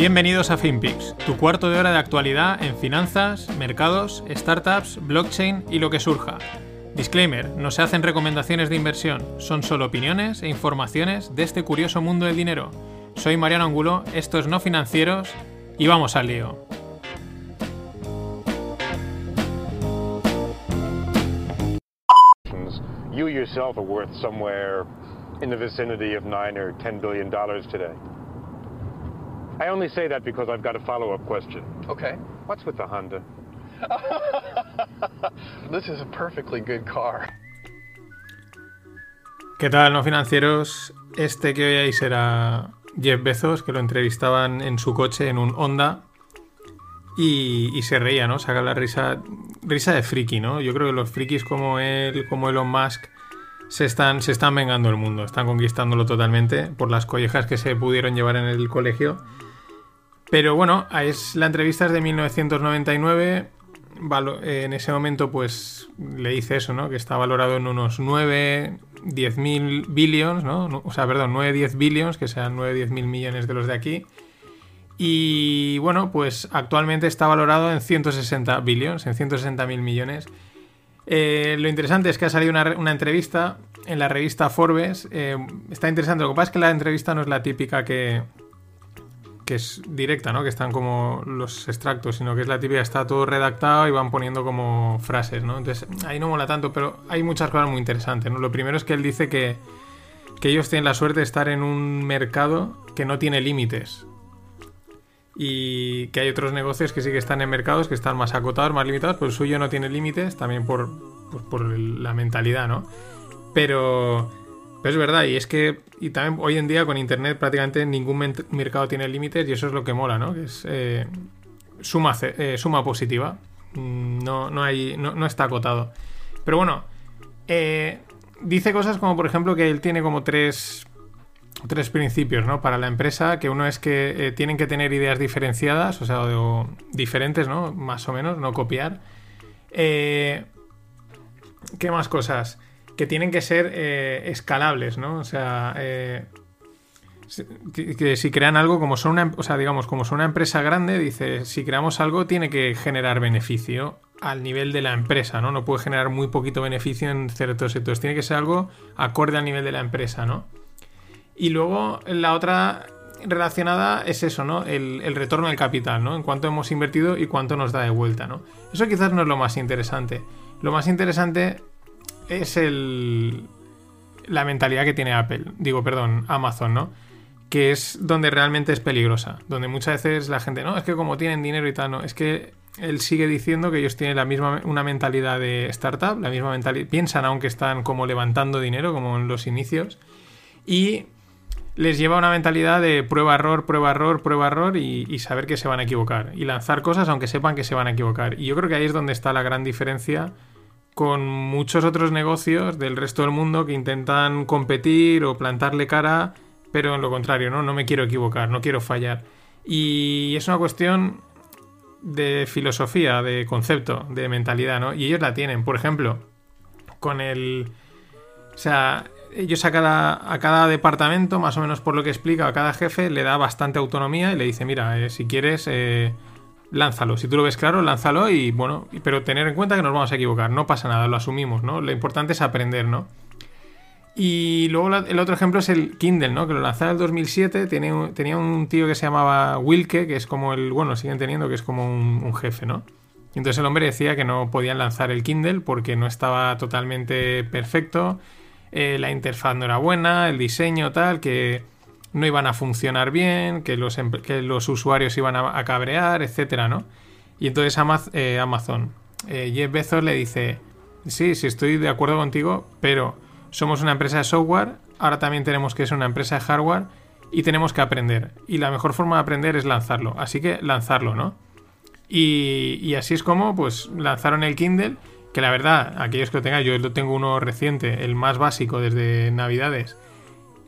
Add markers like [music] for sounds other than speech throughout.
Bienvenidos a FinPix, tu cuarto de hora de actualidad en finanzas, mercados, startups, blockchain y lo que surja. Disclaimer, no se hacen recomendaciones de inversión, son solo opiniones e informaciones de este curioso mundo del dinero. Soy Mariano Angulo, esto es No Financieros y vamos al lío. You yourself are worth somewhere in the vicinity of 9 or 10 billion dollars today. I only say that because I've got a follow-up question. Okay. What's with the Honda? [laughs] This is a perfectly good car. ¿Qué tal, no financieros? Este que veáis era Jeff Bezos, que lo entrevistaban en su coche en un Honda y, y se reía, ¿no? Saca la risa, risa de friki, ¿no? Yo creo que los frikis como él, como Elon Musk, se están, se están vengando el mundo, están conquistándolo totalmente por las collejas que se pudieron llevar en el colegio. Pero bueno, es, la entrevista es de 1999. En ese momento, pues le dice eso, ¿no? Que está valorado en unos 9, 10 mil billions, ¿no? O sea, perdón, 9, 10 billions, que sean 9, 10 mil millones de los de aquí. Y bueno, pues actualmente está valorado en 160 billions, en 160 mil millones. Eh, lo interesante es que ha salido una, una entrevista en la revista Forbes. Eh, está interesante. Lo que pasa es que la entrevista no es la típica que, que es directa, ¿no? Que están como los extractos, sino que es la típica, está todo redactado y van poniendo como frases, ¿no? Entonces, ahí no mola tanto, pero hay muchas cosas muy interesantes. Lo primero es que él dice que, que ellos tienen la suerte de estar en un mercado que no tiene límites. Y que hay otros negocios que sí que están en mercados que están más acotados, más limitados, pero el suyo no tiene límites, también por, por, por la mentalidad, ¿no? Pero pero es verdad, y es que y también hoy en día con Internet prácticamente ningún mercado tiene límites y eso es lo que mola, ¿no? Que es eh, suma, eh, suma positiva. Mm, no, no, hay, no, está acotado. Pero bueno, eh, dice cosas como por ejemplo que él tiene como tres, tres principios ¿no? para la empresa, que uno es que tienen que tener ideas diferenciadas, o sea, diferentes, ¿no? Más o menos, no copiar. ¿Qué más cosas? Que tienen que ser eh, escalables, ¿no? O sea, eh, que, si crean algo, como son una, o sea, digamos, como son una empresa grande, dice, si creamos algo tiene que generar beneficio al nivel de la empresa, ¿no? No puede generar muy poquito beneficio en ciertos sectores, tiene que ser algo acorde al nivel de la empresa, ¿no? Y luego la otra relacionada es eso, ¿no? El, el, retorno del capital, ¿no? En cuánto hemos invertido y cuánto nos da de vuelta, ¿no? Eso quizás no es lo más interesante. Lo más interesante es el, la mentalidad que tiene Apple, digo, perdón, Amazon, ¿no? Que es donde realmente es peligrosa, donde muchas veces la gente, no, es que como tienen dinero y tal, no, es que él sigue diciendo que ellos tienen la misma, una mentalidad de startup, la misma mentalidad, piensan aunque están como levantando dinero, como en los inicios, y les lleva una mentalidad de prueba error, prueba error, prueba error y, y, saber que se van a equivocar y lanzar cosas aunque sepan que se van a equivocar. Y yo creo que ahí es donde está la gran diferencia con muchos otros negocios del resto del mundo que intentan competir o plantarle cara, pero en lo contrario, ¿no? No me quiero equivocar, no quiero fallar. Y es una cuestión de filosofía, de concepto, de mentalidad, ¿no? Y ellos la tienen. Por ejemplo, con el... O sea, ellos a cada, a cada departamento, más o menos por lo que explica, a cada jefe le da bastante autonomía y le dice, mira, eh, si quieres... Eh, lánzalo. Si tú lo ves claro, lánzalo y bueno, pero tener en cuenta que nos vamos a equivocar, no pasa nada, lo asumimos, ¿no? Lo importante es aprender, ¿no? Y luego el otro ejemplo es el Kindle, ¿no? Que lo lanzaron en el 2007, tenía, tenía un tío que se llamaba Wilke, que es como el, bueno, siguen teniendo, que es como un, jefe, ¿no? Entonces el hombre decía que no podían lanzar el Kindle porque no estaba totalmente perfecto, eh, la interfaz no era buena, el diseño tal, que no iban a funcionar bien, que los, que los usuarios iban a, cabrear, etcétera, ¿no? Y entonces eh, Amazon, eh, Jeff Bezos le dice, sí, sí estoy de acuerdo contigo, pero somos una empresa de software, ahora también tenemos que ser una empresa de hardware y tenemos que aprender. Y la mejor forma de aprender es lanzarlo, así que lanzarlo, ¿no? Y, y así es como pues lanzaron el Kindle, que la verdad, aquellos que lo tengan, yo lo tengo uno reciente, el más básico desde Navidades.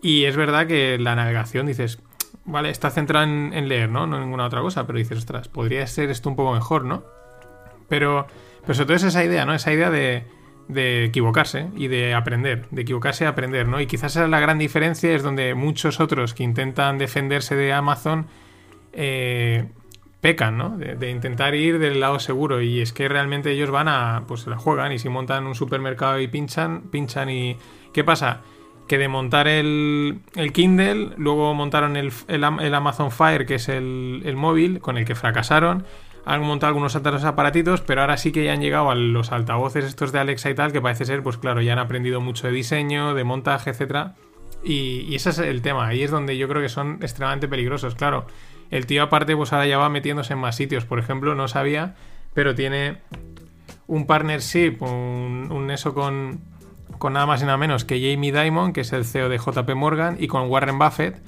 Y es verdad que la navegación dices, vale, está centrada en, leer, ¿no? No en ninguna otra cosa, pero dices, ostras, podría ser esto un poco mejor, ¿no? Pero, pero sobre todo es esa idea, ¿no? Esa idea de, de equivocarse y de aprender, de equivocarse y aprender, ¿no? Y quizás esa es la gran diferencia, es donde muchos otros que intentan defenderse de Amazon eh, pecan, ¿no? De, intentar ir del lado seguro y es que realmente ellos van a, pues se la juegan y si montan un supermercado y pinchan, pinchan y... ¿Qué pasa? Que de montar el, el Kindle, luego montaron el, el, Amazon Fire, que es el, móvil, con el que fracasaron han montado algunos otros aparatitos, pero ahora sí que ya han llegado a los altavoces estos de Alexa y tal, que parece ser, pues claro, ya han aprendido mucho de diseño, de montaje, etcétera. Y, ese es el tema, ahí es donde yo creo que son extremadamente peligrosos. Claro, el tío aparte, pues ahora ya va metiéndose en más sitios. Por ejemplo, no sabía, pero tiene un partnership, un, un eso con, con nada más y nada menos que Jamie Dimon, que es el CEO de JP Morgan, y con Warren Buffett,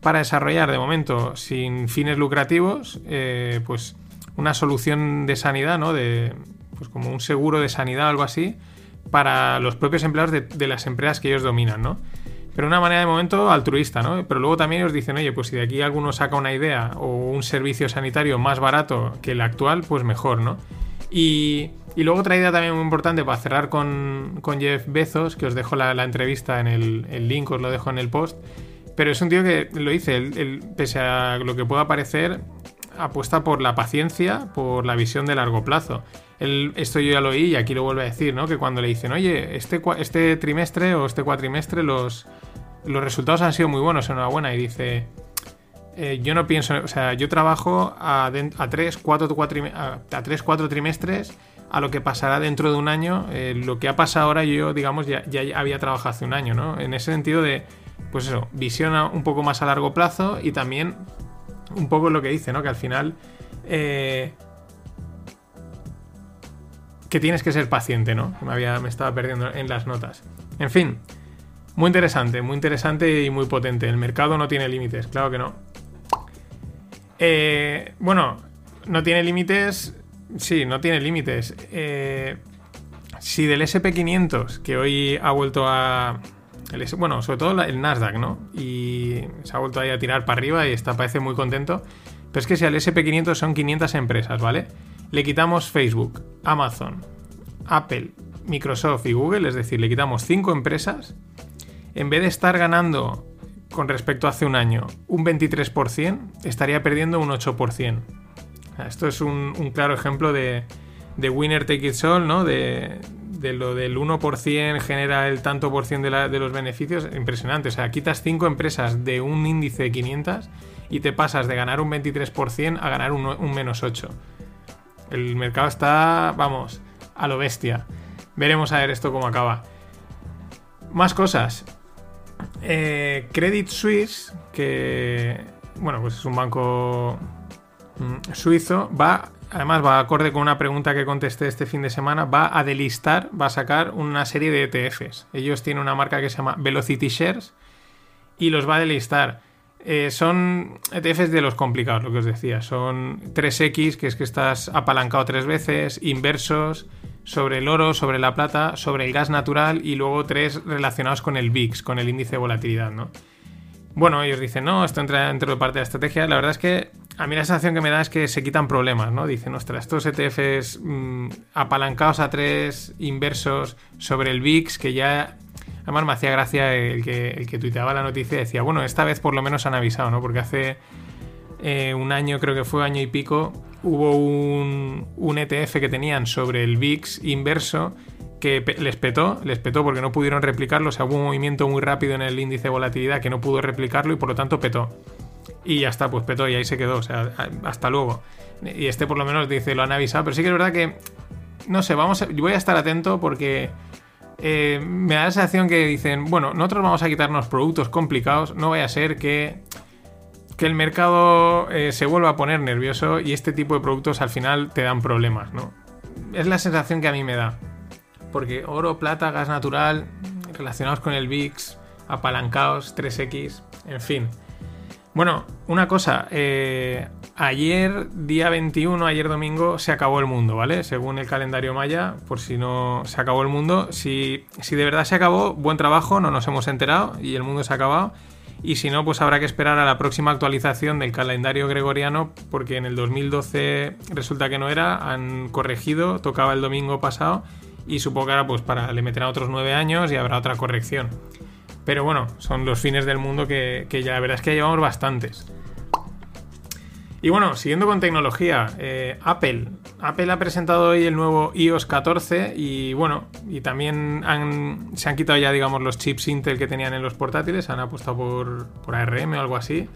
para desarrollar de momento sin fines lucrativos, eh, pues una solución de sanidad, ¿no? De, pues como un seguro de sanidad algo así, para los propios empleados de, las empresas que ellos dominan, ¿no? Pero de una manera de momento altruista, ¿no? Pero luego también ellos dicen, oye, pues si de aquí alguno saca una idea o un servicio sanitario más barato que el actual, pues mejor, ¿no? Y, y luego otra idea también muy importante para cerrar con, con Jeff Bezos, que os dejo la, entrevista en el, link, os lo dejo en el post. Pero es un tío que lo dice, pese a lo que pueda parecer, apuesta por la paciencia, por la visión de largo plazo. esto yo ya lo oí y aquí lo vuelve a decir, ¿no? Que cuando le dicen, oye, este, este trimestre o este cuatrimestre los, los resultados han sido muy buenos, enhorabuena, y dice, eh, yo no pienso, o sea, yo trabajo a, a 3, 4, a, tres, cuatro trimestres a lo que pasará dentro de un año. Eh, lo que ha pasado ahora yo, digamos, ya, ya, había trabajado hace un año, ¿no? En ese sentido de, pues eso, visión un poco más a largo plazo y también un poco lo que dice, ¿no? Que al final... Eh, que tienes que ser paciente, ¿no? Me, había, me estaba perdiendo en las notas. En fin, muy interesante, muy interesante y muy potente. El mercado no tiene límites, claro que no. Eh, bueno, no tiene límites. Sí, no tiene límites. Eh, si del SP500, que hoy ha vuelto a, bueno, sobre todo el Nasdaq, ¿no? Y se ha vuelto ahí a tirar para arriba y está, parece muy contento. Pero es que si al SP500 son 500 empresas, ¿vale? Le quitamos Facebook, Amazon, Apple, Microsoft y Google, es decir, le quitamos 5 empresas, en vez de estar ganando con respecto a hace un año un 23%, estaría perdiendo un 8%. Esto es un, claro ejemplo de, winner take it all, ¿no? De, lo del 1% genera el tanto por cien de, los beneficios, impresionante. O sea, quitas 5 empresas de un índice de 500 y te pasas de ganar un 23% a ganar un, menos 8. El mercado está, vamos, a lo bestia. Veremos a ver esto cómo acaba. Más cosas. Eh, Credit Suisse, que, bueno, pues es un banco suizo, va además va acorde con una pregunta que contesté este fin de semana, va a delistar, va a sacar una serie de ETFs. Ellos tienen una marca que se llama Velocity Shares y los va a delistar. Eh, son ETFs de los complicados, lo que os decía. Son 3X, que es que estás apalancado tres veces, inversos, sobre el oro, sobre la plata, sobre el gas natural y luego tres relacionados con el VIX, con el índice de volatilidad, ¿no? Bueno, ellos dicen, no, esto entra dentro de parte de la estrategia. La verdad es que a mí la sensación que me da es que se quitan problemas, ¿no? Dicen, ostras, estos ETFs mm, apalancados a tres inversos sobre el VIX, que ya. Además me hacía gracia el que, el que tuiteaba la noticia y decía, bueno, esta vez por lo menos han avisado, ¿no? Porque hace eh, un año, creo que fue año y pico, hubo un, un ETF que tenían sobre el VIX inverso que les petó, les petó porque no pudieron replicarlo, o sea, hubo un movimiento muy rápido en el índice de volatilidad que no pudo replicarlo y por lo tanto petó. Y ya está, pues petó y ahí se quedó. O sea, hasta luego. Y este por lo menos dice, lo han avisado. Pero sí que es verdad que, no sé, vamos a, voy a estar atento porque eh, me da la sensación que dicen, bueno, nosotros vamos a quitarnos productos complicados. No vaya a ser que, que el mercado eh, se vuelva a poner nervioso y este tipo de productos al final te dan problemas, ¿no? Es la sensación que a mí me da. Porque oro, plata, gas natural, relacionados con el VIX, apalancados, 3X, en fin. Bueno, una cosa, eh, ayer, día 21, ayer domingo, se acabó el mundo, ¿vale? Según el calendario maya, por si no se acabó el mundo. Si, si de verdad se acabó, buen trabajo, no nos hemos enterado y el mundo se ha acabado. Y si no, pues habrá que esperar a la próxima actualización del calendario gregoriano, porque en el 2012 resulta que no era, han corregido, tocaba el domingo pasado, y supongo que ahora pues para, le meterán otros nueve años y habrá otra corrección. Pero bueno, son los fines del mundo que, que ya la verdad es que llevamos bastantes. Y bueno, siguiendo con tecnología, eh, Apple. Apple ha presentado hoy el nuevo iOS 14 y bueno, y también se han quitado ya, digamos, los chips Intel que tenían en los portátiles, han apostado por, por ARM o algo así.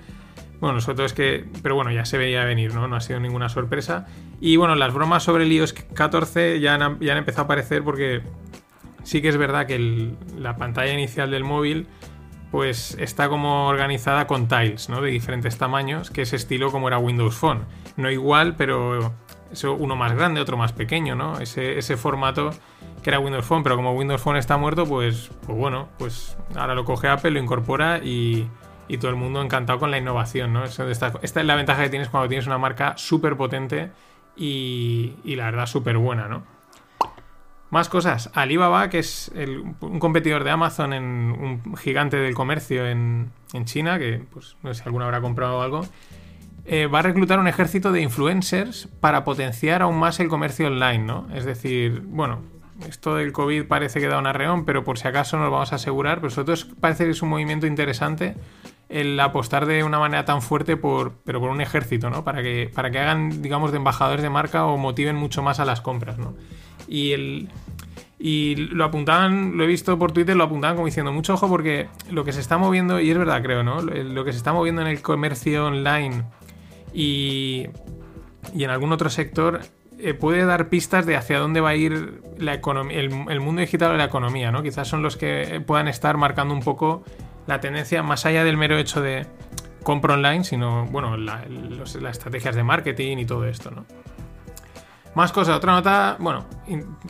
Bueno, sobre todo es que, pero bueno, ya se veía venir, ¿no? No ha sido ninguna sorpresa. Y bueno, las bromas sobre el iOS 14 ya han, ya han empezado a aparecer porque sí que es verdad que la pantalla inicial del móvil pues está como organizada con tiles, ¿no? De diferentes tamaños, que es estilo como era Windows Phone. No igual, pero eso, uno más grande, otro más pequeño, ¿no? Ese, formato que era Windows Phone, pero como Windows Phone está muerto, pues, pues bueno, pues ahora lo coge Apple, lo incorpora y, todo el mundo encantado con la innovación, ¿no? esta, es la ventaja que tienes cuando tienes una marca súper potente y, y la verdad súper buena, ¿no? Más cosas. Alibaba, que es un competidor de Amazon, en un gigante del comercio en, China, que pues no sé si alguno habrá comprado algo, eh, va a reclutar un ejército de influencers para potenciar aún más el comercio online, ¿no? Es decir, bueno, esto del COVID parece que da un arreón, pero por si acaso nos vamos a asegurar, pero sobre todo parece que es un movimiento interesante el apostar de una manera tan fuerte por, pero por un ejército, ¿no? Para que, para que hagan, digamos, de embajadores de marca o motiven mucho más a las compras, ¿no? Y el, y lo apuntaban, lo he visto por Twitter, lo apuntaban como diciendo, mucho ojo porque lo que se está moviendo, y es verdad creo, ¿no? Lo que se está moviendo en el comercio online y, y en algún otro sector eh, puede dar pistas de hacia dónde va a ir la el, mundo digital o la economía, ¿no? Quizás son los que puedan estar marcando un poco la tendencia más allá del mero hecho de compra online, sino, bueno, las estrategias de marketing y todo esto, ¿no? Más cosas, otra nota, bueno,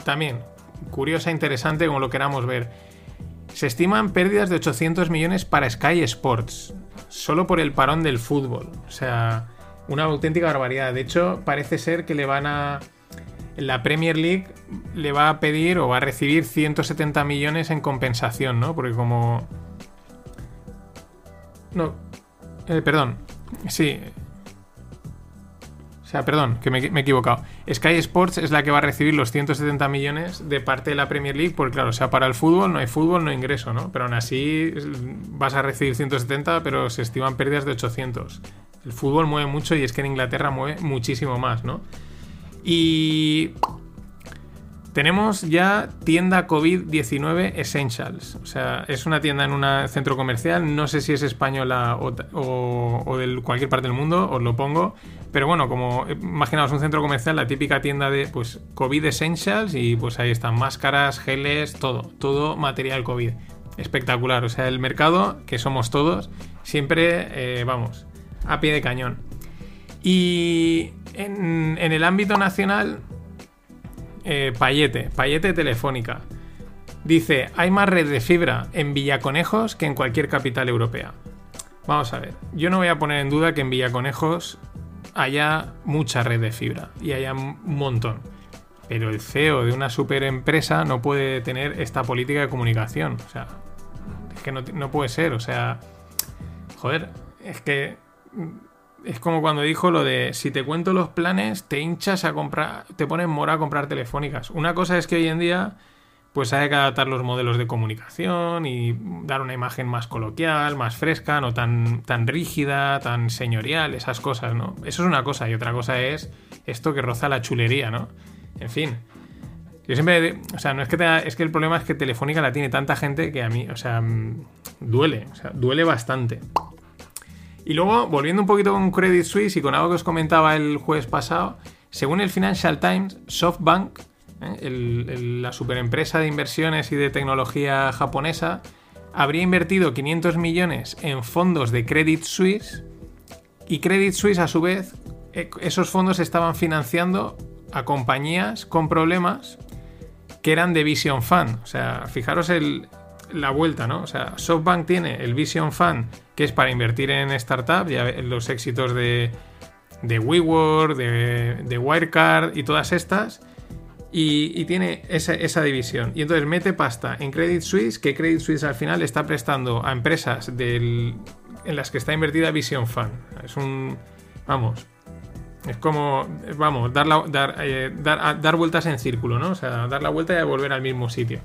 también curiosa, interesante, como lo queramos ver. Se estiman pérdidas de 800 millones para Sky Sports, solo por el parón del fútbol. O sea, una auténtica barbaridad. De hecho, parece ser que le van a... La Premier League le va a pedir o va a recibir 170 millones en compensación, ¿no? Porque como... No. Eh, perdón. Sí, sea, perdón, que me, he equivocado. Sky Sports es la que va a recibir los 170 millones de parte de la Premier League, porque claro, o sea, para el fútbol no hay fútbol, no hay ingreso, ¿no? Pero aún así vas a recibir 170, pero se estiman pérdidas de 800. El fútbol mueve mucho y es que en Inglaterra mueve muchísimo más, ¿no? Y tenemos ya tienda COVID-19 Essentials. O sea, es una tienda en un centro comercial. No sé si es española o, de cualquier parte del mundo, os lo pongo. Pero bueno, como imaginaos un centro comercial, la típica tienda de pues COVID Essentials y pues ahí están máscaras, geles, todo. Todo material COVID. Espectacular. O sea, el mercado, que somos todos, siempre, eh, vamos, a pie de cañón. Y en el ámbito nacional eh, Payete, Payete Telefónica. Dice, hay más red de fibra en Villaconejos que en cualquier capital europea. Vamos a ver, yo no voy a poner en duda que en Villaconejos haya mucha red de fibra y haya un montón. Pero el CEO de una super empresa no puede tener esta política de comunicación. O sea, es que no, no puede ser. O sea, joder, es que es como cuando dijo lo de si te cuento los planes, te hinchas a comprar, te pones mora a comprar telefónicas. Una cosa es que hoy en día pues hay que adaptar los modelos de comunicación y dar una imagen más coloquial, más fresca, no tan, tan rígida, tan señorial, esas cosas, ¿no? Eso es una cosa y otra cosa es esto que roza la chulería, ¿no? En fin. Yo siempre, o sea, no es que es que el problema es que Telefónica la tiene tanta gente que a mí, o sea, mm, duele, o sea, duele bastante. Y luego, volviendo un poquito con Credit Suisse y con algo que os comentaba el jueves pasado, según el Financial Times, SoftBank, ¿eh? la superempresa de inversiones y de tecnología japonesa, habría invertido 500 millones en fondos de Credit Suisse y Credit Suisse a su vez, e, esos fondos estaban financiando a compañías con problemas que eran de Vision Fund. O sea, fijaros el, la vuelta, ¿no? O sea, SoftBank tiene el Vision Fund, que es para invertir en startups, ya los éxitos de, de WeWork, de, de Wirecard y todas estas. Y, tiene esa, esa, división. Y entonces mete pasta en Credit Suisse, que Credit Suisse al final está prestando a empresas en las que está invertida Vision Fund. Es un. Vamos. Es como, vamos, dar, dar, eh, dar, dar, vueltas en círculo, ¿no? O sea, dar la vuelta y volver al mismo sitio.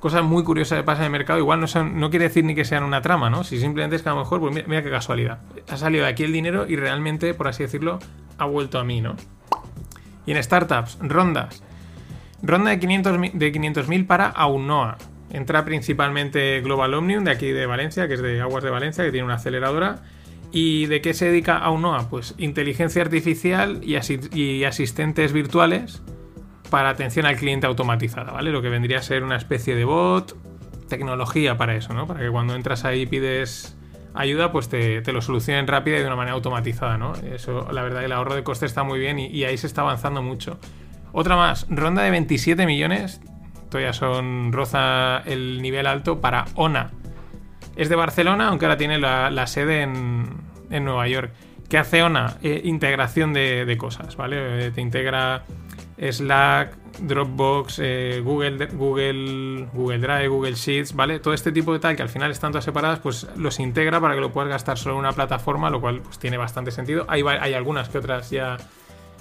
Cosas muy curiosas que pasan en el mercado. Igual no, no quiere decir ni que sean una trama, ¿no? Si simplemente es que a lo mejor, pues mira, qué casualidad. Ha salido de aquí el dinero y realmente, por así decirlo, ha vuelto a mí, ¿no? Y en startups, rondas. Ronda de 500.000 de 500 para Aunoa. Entra principalmente Global Omnium, de aquí de Valencia, que es de Aguas de Valencia, que tiene una aceleradora. ¿Y de qué se dedica Aunoa? Pues inteligencia artificial y, asistentes virtuales para atención al cliente automatizada, ¿vale? Lo que vendría a ser una especie de bot, tecnología para eso, ¿no? Para que cuando entras ahí y pides ayuda, pues te, lo solucionen rápida y de una manera automatizada, ¿no? Eso, la verdad, el ahorro de coste está muy bien y, y ahí se está avanzando mucho. Otra más, ronda de 27 millones ya son roza el nivel alto para ONA. Es de Barcelona, aunque ahora tiene la, sede en, Nueva York. ¿Qué hace ONA? Eh, integración de, cosas, ¿vale? Eh, te integra Slack, Dropbox, eh, Google, Google, Google Drive, Google Sheets, ¿vale? Todo este tipo de tal que al final están todas separadas, pues los integra para que lo puedas gastar solo en una plataforma, lo cual pues, tiene bastante sentido. Hay, hay algunas que otras ya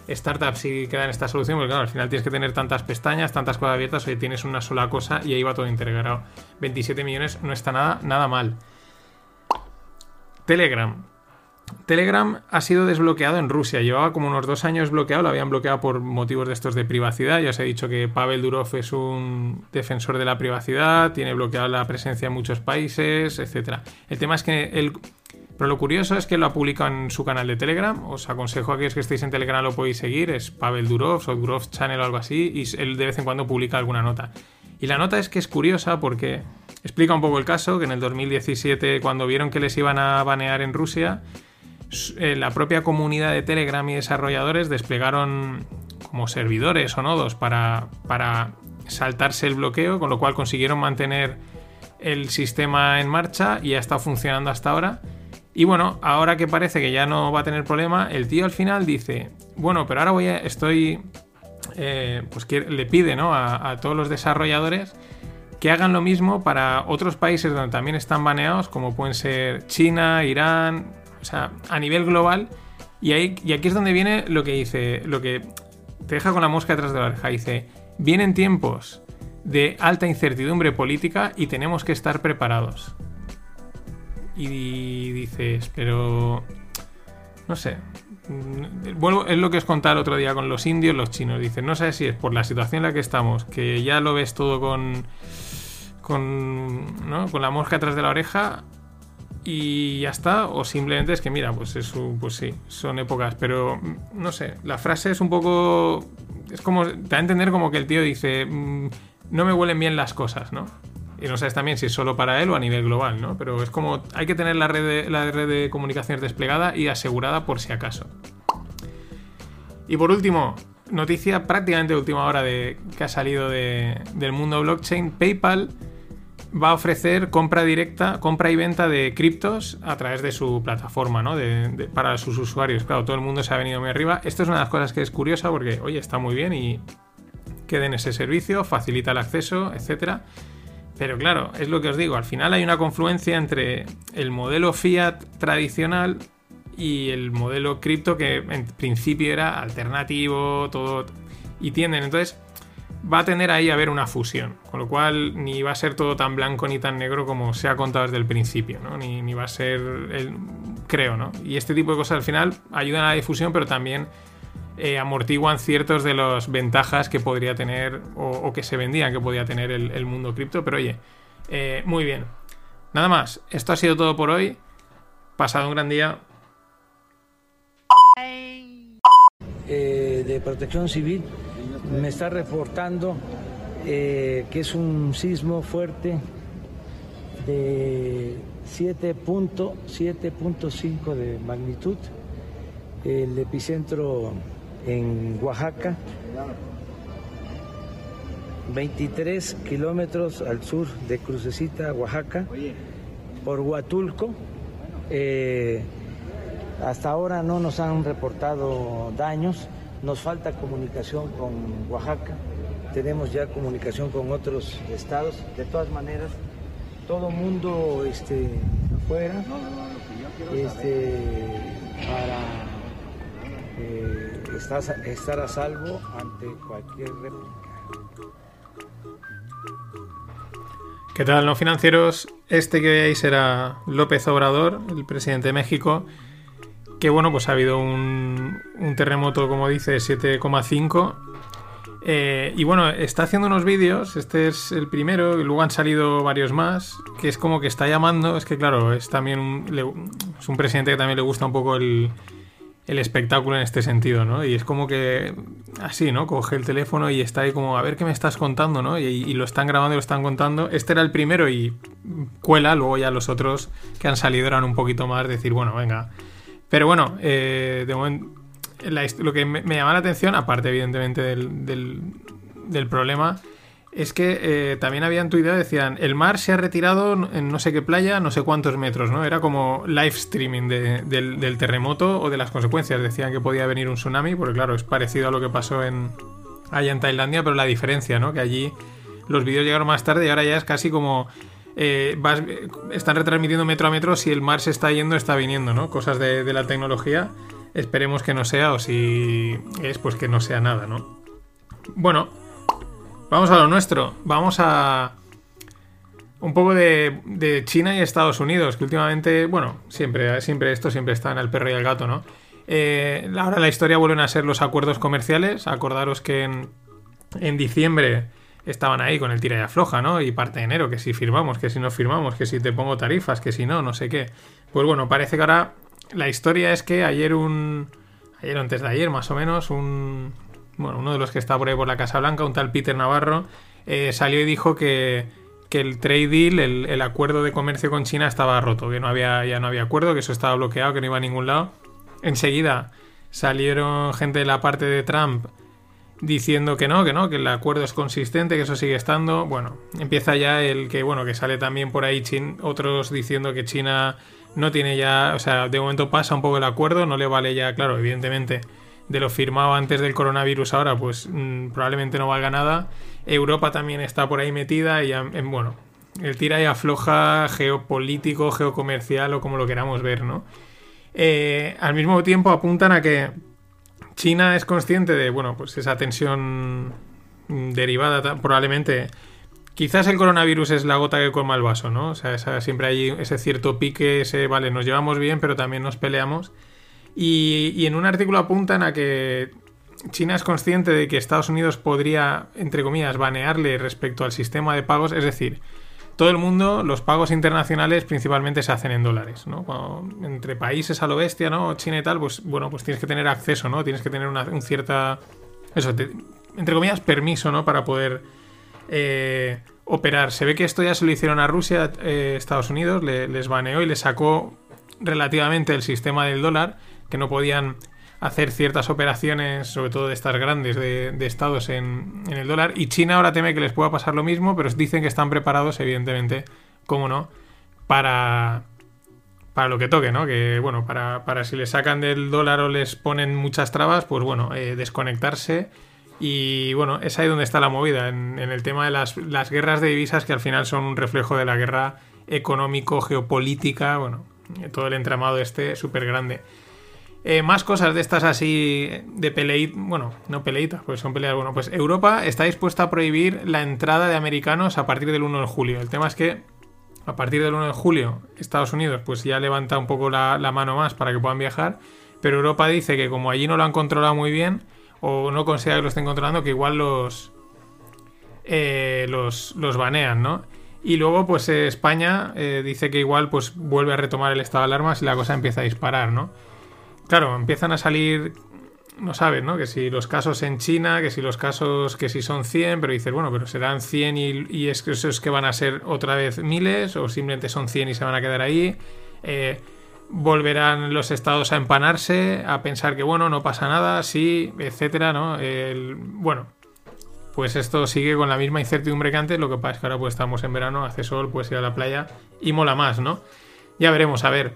startups sí quedan esta solución, porque claro, al final tienes que tener tantas pestañas, tantas cosas abiertas, hoy tienes una sola cosa y ahí va todo integrado. 27 millones no está nada, nada mal. Telegram. Telegram ha sido desbloqueado en Rusia. Llevaba como unos dos años bloqueado, lo habían bloqueado por motivos de estos de privacidad. Ya os he dicho que Pavel Durov es un defensor de la privacidad, tiene bloqueada la presencia en muchos países, etc. El tema es que él pero lo curioso es que lo ha publicado en su canal de Telegram. Os aconsejo a aquellos que estéis en Telegram lo podéis seguir. Es Pavel Durov o Durov Channel o algo así. Y él de vez en cuando publica alguna nota. Y la nota es que es curiosa porque explica un poco el caso, que en el 2017 cuando vieron que les iban a banear en Rusia, eh, la propia comunidad de Telegram y desarrolladores desplegaron como servidores o nodos para, para saltarse el bloqueo, con lo cual consiguieron mantener el sistema en marcha y ha estado funcionando hasta ahora. Y bueno, ahora que parece que ya no va a tener problema, el tío al final dice, bueno, pero ahora voy a, estoy, eh, pues le pide ¿no? a, todos los desarrolladores que hagan lo mismo para otros países donde también están baneados, como pueden ser China, Irán, o sea, a nivel global. Y, ahí, y aquí es donde viene lo que dice, lo que te deja con la mosca detrás de la oreja. Dice, vienen tiempos de alta incertidumbre política y tenemos que estar preparados y dices, pero no sé. Vuelvo, es lo que os contaba el otro día con los indios, los chinos. Dicen, no sé si es por la situación en la que estamos, que ya lo ves todo con. con. ¿no? con la mosca atrás de la oreja y ya está, o simplemente es que mira, pues eso, pues sí, son épocas, pero no sé, la frase es un poco. Es como. Te da a entender como que el tío dice. Mm, no me huelen bien las cosas, ¿no? Y no sabes también si es solo para él o a nivel global, ¿no? Pero es como hay que tener la red de, la red de comunicaciones desplegada y asegurada por si acaso. Y por último, noticia prácticamente de última hora de, que ha salido del mundo blockchain, PayPal va a ofrecer compra directa, compra y venta de criptos a través de su plataforma, ¿no? para sus usuarios. Claro, todo el mundo se ha venido muy arriba. Esto es una de las cosas que es curiosa porque, oye, está muy bien y que den ese servicio, facilita el acceso, etcétera. Pero claro, es lo que os digo, al final hay una confluencia entre el modelo fiat tradicional y el modelo cripto que en principio era alternativo, todo y tienden. Entonces va a tener ahí a haber una fusión, con lo cual ni va a ser todo tan blanco ni tan negro como se ha contado desde el principio, ¿no? Ni, ni va a ser, el, creo, ¿no? Y este tipo de cosas al final ayudan a la difusión, pero también eh, amortiguan ciertos de las ventajas que podría tener o, que se vendían que podía tener el, mundo cripto. Pero oye, eh, muy bien. Nada más, esto ha sido todo por hoy. Pasado un gran día. Eh, de protección civil me está reportando que es un sismo fuerte de 7.7.5 de magnitud. El epicentro en Oaxaca, 23 kilómetros al sur de Crucecita, Oaxaca, por Huatulco, eh, Hasta ahora no nos han reportado daños, nos falta comunicación con Oaxaca, tenemos ya comunicación con otros estados, de todas maneras, todo mundo este, afuera, este, para eh, estar, estar a salvo ante cualquier réplica. ¿Qué tal, no financieros? Este que veáis era López Obrador, el presidente de México, que bueno, pues ha habido un, terremoto, como dice, 7,5. Eh, y bueno, está haciendo unos vídeos, este es el primero, y luego han salido varios más, que es como que está llamando, es que claro, es también un, es un presidente que también le gusta un poco el, el espectáculo en este sentido, ¿no? Y es como que así, ¿no? Coge el teléfono y está ahí como, a ver qué me estás contando, ¿no? Y, lo están grabando y lo están contando. Este era el primero y cuela, luego ya los otros que han salido eran un poquito más decir, bueno, venga. Pero bueno, eh, de momento, lo que me, llama la atención, aparte evidentemente del- del problema, es que eh, también habían tuiteado, decían, el mar se ha retirado en no sé qué playa, no sé cuántos metros, ¿no? Era como live streaming de- del, terremoto o de las consecuencias. Decían que podía venir un tsunami, porque claro, es parecido a lo que pasó en, allá en Tailandia, pero la diferencia, ¿no? Que allí los vídeos llegaron más tarde y ahora ya es casi como... eh, están retransmitiendo metro a metro si el mar se está yendo, está viniendo, ¿no? Cosas de, de la tecnología. Esperemos que no sea, o si es, pues que no sea nada, ¿no? Bueno, vamos a lo nuestro. Vamos a... Un poco de, China y Estados Unidos, que últimamente, bueno, siempre, siempre esto siempre está en el perro y el gato, ¿no? Eh, ahora la historia vuelven a ser los acuerdos comerciales. Acordaros que en, en diciembre estaban ahí con el tira y afloja, ¿no? Y parte de enero, que si firmamos, que si no firmamos, que si te pongo tarifas, que si no, no sé qué. Pues bueno, parece que ahora la historia es que ayer un... Ayer antes de ayer, más o menos, un... Bueno, uno de los que está por ahí por la Casa Blanca, un tal Peter Navarro, eh, salió y dijo que, que el trade deal, el, el acuerdo de comercio con China estaba roto, que no había, ya no había acuerdo, que eso estaba bloqueado, que no iba a ningún lado. Enseguida salieron gente de la parte de Trump diciendo que no, que no, que el acuerdo es consistente, que eso sigue estando. Bueno, empieza ya el que, bueno, que sale también por ahí Chin- otros diciendo que China no tiene ya, o sea, de momento pasa un poco el acuerdo, no le vale ya, claro, evidentemente, de lo firmado antes del coronavirus ahora, pues mm, probablemente no valga nada. Europa también está por ahí metida y, en, bueno, el tira y afloja geopolítico, geocomercial o como lo queramos ver, ¿no? Eh, al mismo tiempo apuntan a que China es consciente de, bueno, pues esa tensión derivada probablemente. Quizás el coronavirus es la gota que colma el vaso, ¿no? O sea, siempre hay ese cierto pique, ese, vale, nos llevamos bien, pero también nos peleamos. Y, en un artículo apuntan a que China es consciente de que Estados Unidos podría, entre comillas, banearle respecto al sistema de pagos, es decir, todo el mundo, los pagos internacionales principalmente se hacen en dólares, ¿no? Entre países a lo bestia, ¿no? China y tal, pues bueno, pues tienes que tener acceso, ¿no? Tienes que tener una un cierta, eso, entre comillas, permiso, ¿no? Para poder eh, operar. Se ve que esto ya se lo hicieron a Rusia, eh, Estados Unidos, le- les baneó y les sacó relativamente el sistema del dólar, que no podían hacer ciertas operaciones, sobre todo de estas grandes de, estados en, el dólar. Y China ahora teme que les pueda pasar lo mismo, pero dicen que están preparados, evidentemente, como no, para, para lo que toque, ¿no? Que bueno, para, para si les sacan del dólar o les ponen muchas trabas, pues bueno, eh, desconectarse. Y bueno, es ahí donde está la movida, en, en el tema de las, las guerras de divisas, que al final son un reflejo de la guerra económico, geopolítica, bueno, todo el entramado este súper grande. Eh, más cosas de estas así de peleita, bueno, no peleitas, pues son peleas, bueno, pues Europa está dispuesta a prohibir la entrada de americanos a partir del 1 de julio. El tema es que a partir del 1 de julio Estados Unidos pues ya levanta un poco la, la mano más para que puedan viajar, pero Europa dice que como allí no lo han controlado muy bien o no considera que lo estén controlando, que igual los, eh, los, los banean, ¿no? Y luego, pues eh, España dice que igual pues vuelve a retomar el estado de alarma si la cosa empieza a disparar, ¿no? Claro, empiezan a salir, no sabes, ¿no? Que si los casos en China, que si los casos, que si son 100, pero dices, bueno, pero serán 100 y, y es que esos que van a ser otra vez miles, o simplemente son 100 y se van a quedar ahí. Eh, volverán los estados a empanarse, a pensar que, bueno, no pasa nada, sí, etcétera, ¿no? El- bueno, pues esto sigue con la misma incertidumbre que antes, lo que pasa es que ahora pues estamos en verano, hace sol, puedes ir a la playa y mola más, ¿no? Ya veremos, a ver.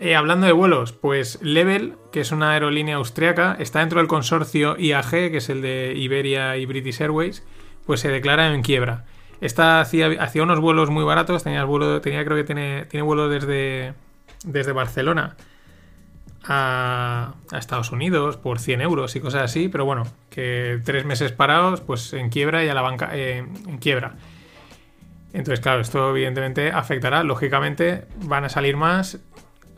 Eh, hablando de vuelos, pues Level, que es una aerolínea austriaca, está dentro del consorcio IAG, que es el de Iberia y British Airways, pues se declara en quiebra. Esta hacía, hacía unos vuelos muy baratos, tenía, vuelo, tenía creo que tiene, tiene vuelo desde, desde Barcelona a, Estados Unidos por 100 euros y cosas así, pero bueno, que tres meses parados, pues en quiebra y a la banca eh, en quiebra. Entonces, claro, esto evidentemente afectará. Lógicamente, van a salir más.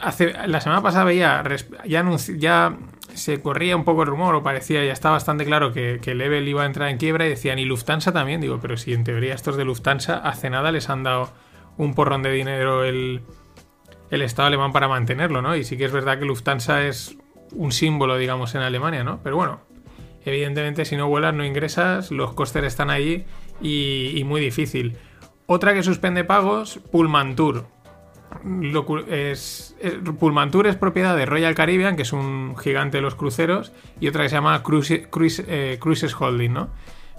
Hace, la semana pasada ya, se corría un poco el rumor, o parecía, ya está bastante claro que, que Level iba a entrar en quiebra y decían, y Lufthansa también. Digo, pero si en teoría estos de Lufthansa hace nada les han dado un porrón de dinero el, el Estado alemán para mantenerlo, ¿no? Y sí que es verdad que Lufthansa es un símbolo, digamos, en Alemania, ¿no? Pero bueno, evidentemente si no vuelas no ingresas, los costes están ahí y, muy difícil. Otra que suspende pagos, Pullman Tour. Es, es propiedad de Royal Caribbean, que es un gigante de los cruceros, y otra que se llama Cruises eh, Holding, ¿no?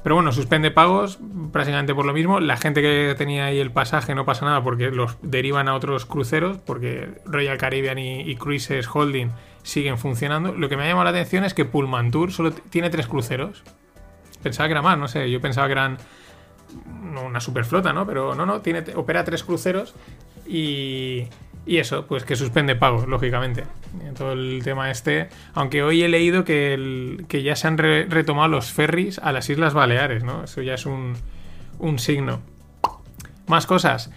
Pero bueno, suspende pagos prácticamente por lo mismo. La gente que tenía ahí el pasaje no pasa nada porque los derivan a otros cruceros, porque Royal Caribbean y, Cruises Holding siguen funcionando. Lo que me ha llamado la atención es que Pullman Tour solo tiene tres cruceros. Pensaba que era más, no sé, yo pensaba que eran una superflota, ¿no? Pero no, no, opera tres cruceros y, y eso, pues que suspende pagos, lógicamente. Todo el tema este. Aunque hoy he leído que, que ya se han retomado los ferries a las Islas Baleares, ¿no? Eso ya es un, un signo. Más cosas.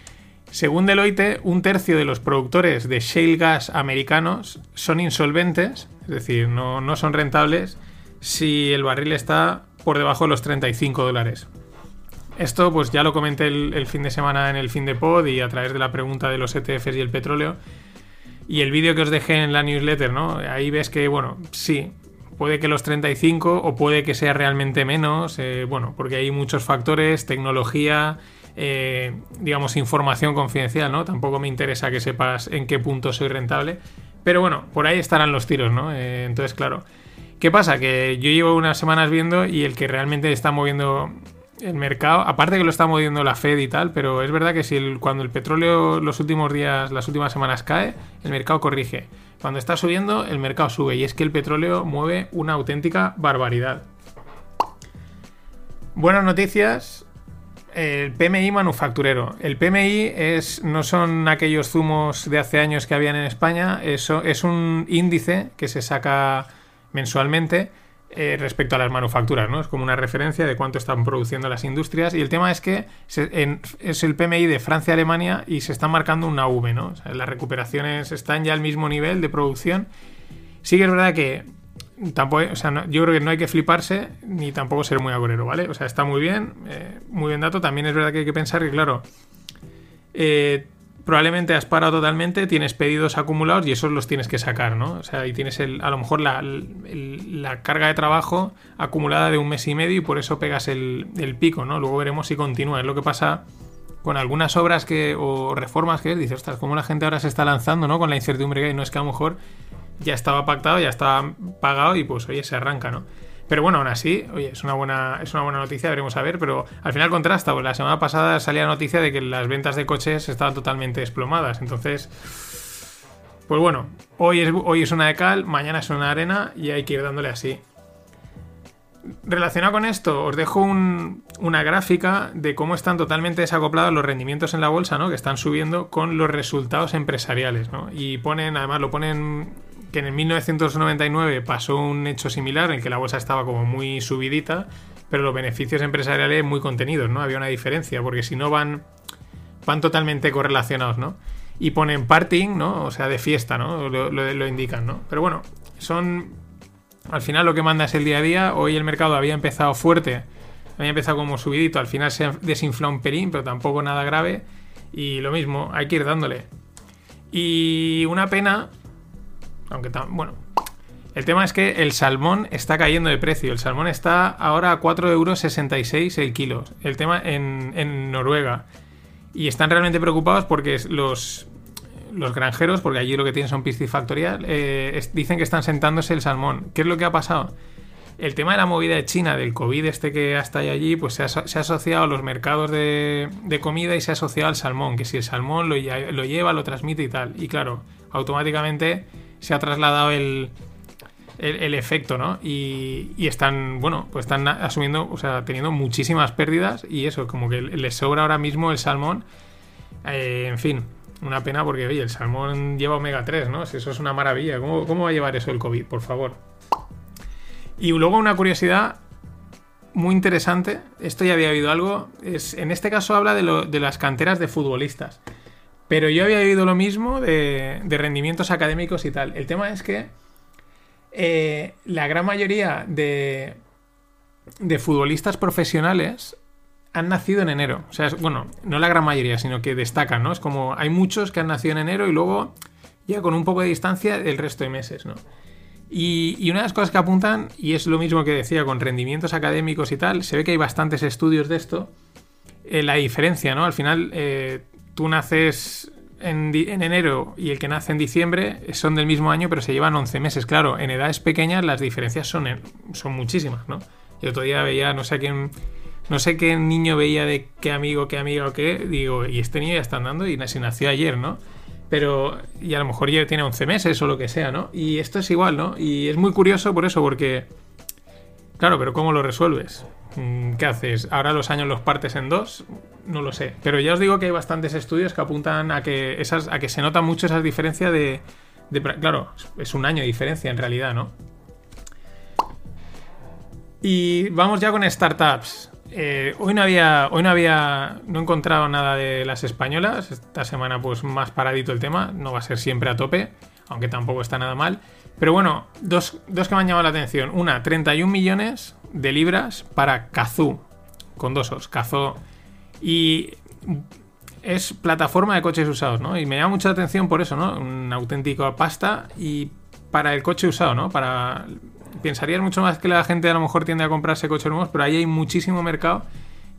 Según Deloitte, un tercio de los productores de shale gas americanos son insolventes, es decir, no, no son rentables si el barril está por debajo de los 35 dólares. Esto pues ya lo comenté el, fin de semana en el fin de pod y a través de la pregunta de los ETFs y el petróleo. Y el vídeo que os dejé en la newsletter, ¿no? Ahí ves que, bueno, sí, puede que los 35 o puede que sea realmente menos, eh, bueno, porque hay muchos factores, tecnología, eh, digamos, información confidencial, ¿no? Tampoco me interesa que sepas en qué punto soy rentable, pero bueno, por ahí estarán los tiros, ¿no? Eh, entonces, claro. ¿Qué pasa? Que yo llevo unas semanas viendo y el que realmente está moviendo el mercado, aparte que lo está moviendo la Fed y tal, pero es verdad que si cuando el petróleo los últimos días, las últimas semanas cae, el mercado corrige. Cuando está subiendo, el mercado sube. Y es que el petróleo mueve una auténtica barbaridad. Buenas noticias. El PMI manufacturero. El PMI es, no son aquellos zumos de hace años que habían en España. Eso es un índice que se saca mensualmente eh, respecto a las manufacturas, ¿no? Es como una referencia de cuánto están produciendo las industrias. Y el tema es que es el PMI de Francia y se está marcando una V, ¿no? las recuperaciones están ya al mismo nivel de producción. Sí que es verdad que tampoco, o sea, yo creo que no hay que fliparse ni tampoco ser muy agorero, ¿vale? O sea, está muy bien, eh, muy bien dato. También es verdad que hay que pensar que, claro, eh, probablemente has parado totalmente, tienes pedidos acumulados y esos los tienes que sacar, ¿no? O sea, y tienes el, a lo mejor la, carga de trabajo acumulada de un mes y medio y por eso pegas el, pico, ¿no? Luego veremos si continúa. Es lo que pasa con algunas obras que o reformas que es, dices, ostras, cómo la gente ahora se está lanzando, ¿no? Con la incertidumbre que hay, no es que a lo mejor ya estaba pactado, ya estaba pagado y pues oye, se arranca, ¿no? Pero bueno, aún así, oye, es una buena, es una buena noticia, veremos a ver, pero al final contrasta. Pues la semana pasada salía noticia de que las ventas de coches estaban totalmente desplomadas. Entonces, pues bueno, hoy es, hoy es una de cal, mañana es una arena y hay que ir dándole así. Relacionado con esto, os dejo una gráfica de cómo están totalmente desacoplados los rendimientos en la bolsa, ¿no? Que están subiendo con los resultados empresariales, ¿no? Y ponen, además lo ponen que en el 1999 pasó un hecho similar en que la bolsa estaba como muy subidita, pero los beneficios empresariales muy contenidos, ¿no? Había una diferencia, porque si no van, van totalmente correlacionados, ¿no? Y ponen parting, ¿no? O sea, de fiesta, ¿no? Lo, lo, indican, ¿no? Pero bueno, son... Al final lo que manda es el día a día. Hoy el mercado había empezado fuerte, había empezado como subidito, al final se desinfló un pelín, pero tampoco nada grave. Y lo mismo, hay que ir dándole. Y una pena aunque bueno. El tema es que el salmón está cayendo de precio. El salmón está ahora a 4,66 euros el kilo. El tema en, Noruega. Y están realmente preocupados porque los, los granjeros, porque allí lo que tienen son piscifactorias, eh, dicen que están sentándose el salmón. ¿Qué es lo que ha pasado? El tema de la movida de China, del COVID este que hasta allí, pues se ha, asociado a los mercados de, comida y se ha asociado al salmón, que si el salmón lo, lo lleva, lo transmite y tal. Y claro, automáticamente se ha trasladado el, el, efecto, ¿no? Y, y, están, bueno, pues están asumiendo, o sea, teniendo muchísimas pérdidas y eso, como que les sobra ahora mismo el salmón. Eh, en fin, una pena porque, oye, el salmón lleva omega 3, ¿no? Eso es una maravilla. ¿Cómo, ¿Cómo va a llevar eso el COVID, por favor? Y luego una curiosidad muy interesante, esto ya había oído algo, es, en este caso habla de, las canteras de futbolistas. Pero yo había oído lo mismo de, rendimientos académicos y tal. El tema es que eh, la gran mayoría de, de futbolistas profesionales han nacido en enero. O sea, bueno, no la gran mayoría, sino que destacan, ¿no? Es como hay muchos que han nacido en enero y luego ya con un poco de distancia el resto de meses, ¿no? Y, una de las cosas que apuntan, y es lo mismo que decía con rendimientos académicos y tal, se ve que hay bastantes estudios de esto, eh, la diferencia, ¿no? Al final, eh, tú naces en, enero y el que nace en diciembre son del mismo año, pero se llevan 11 meses. Claro, en edades pequeñas las diferencias son, son muchísimas, ¿no? Y otro día veía, no sé a quién, no sé qué niño veía de qué amigo, qué amiga o qué, digo, y este niño ya está andando y se nació ayer, ¿no? pero y a lo mejor ya tiene 11 meses o lo que sea, ¿no? Y esto es igual, ¿no? Y es muy curioso por eso, porque, claro, pero ¿cómo lo resuelves? Mm, ¿Qué haces? ¿Ahora los años los partes en dos? No lo sé. Pero ya os digo que hay bastantes estudios que apuntan a que, esas, a que se nota mucho esa diferencia de, de... Claro, es un año de diferencia en realidad, ¿no? Y vamos ya con startups. Eh, hoy no había. Hoy no había. No he encontrado nada de las españolas. Esta semana, pues más paradito el tema. No va a ser siempre a tope. Aunque tampoco está nada mal. Pero bueno, dos, dos que me han llamado la atención. Una, 31 millones de libras para Kazoo. Con dos os, Kazoo. Y es plataforma de coches usados, ¿no? Y me llama mucha atención por eso, ¿no? Un auténtico pasta y para el coche usado, ¿no? Para pensarías mucho más que la gente a lo mejor tiende a comprarse coches nuevos, pero ahí hay muchísimo mercado.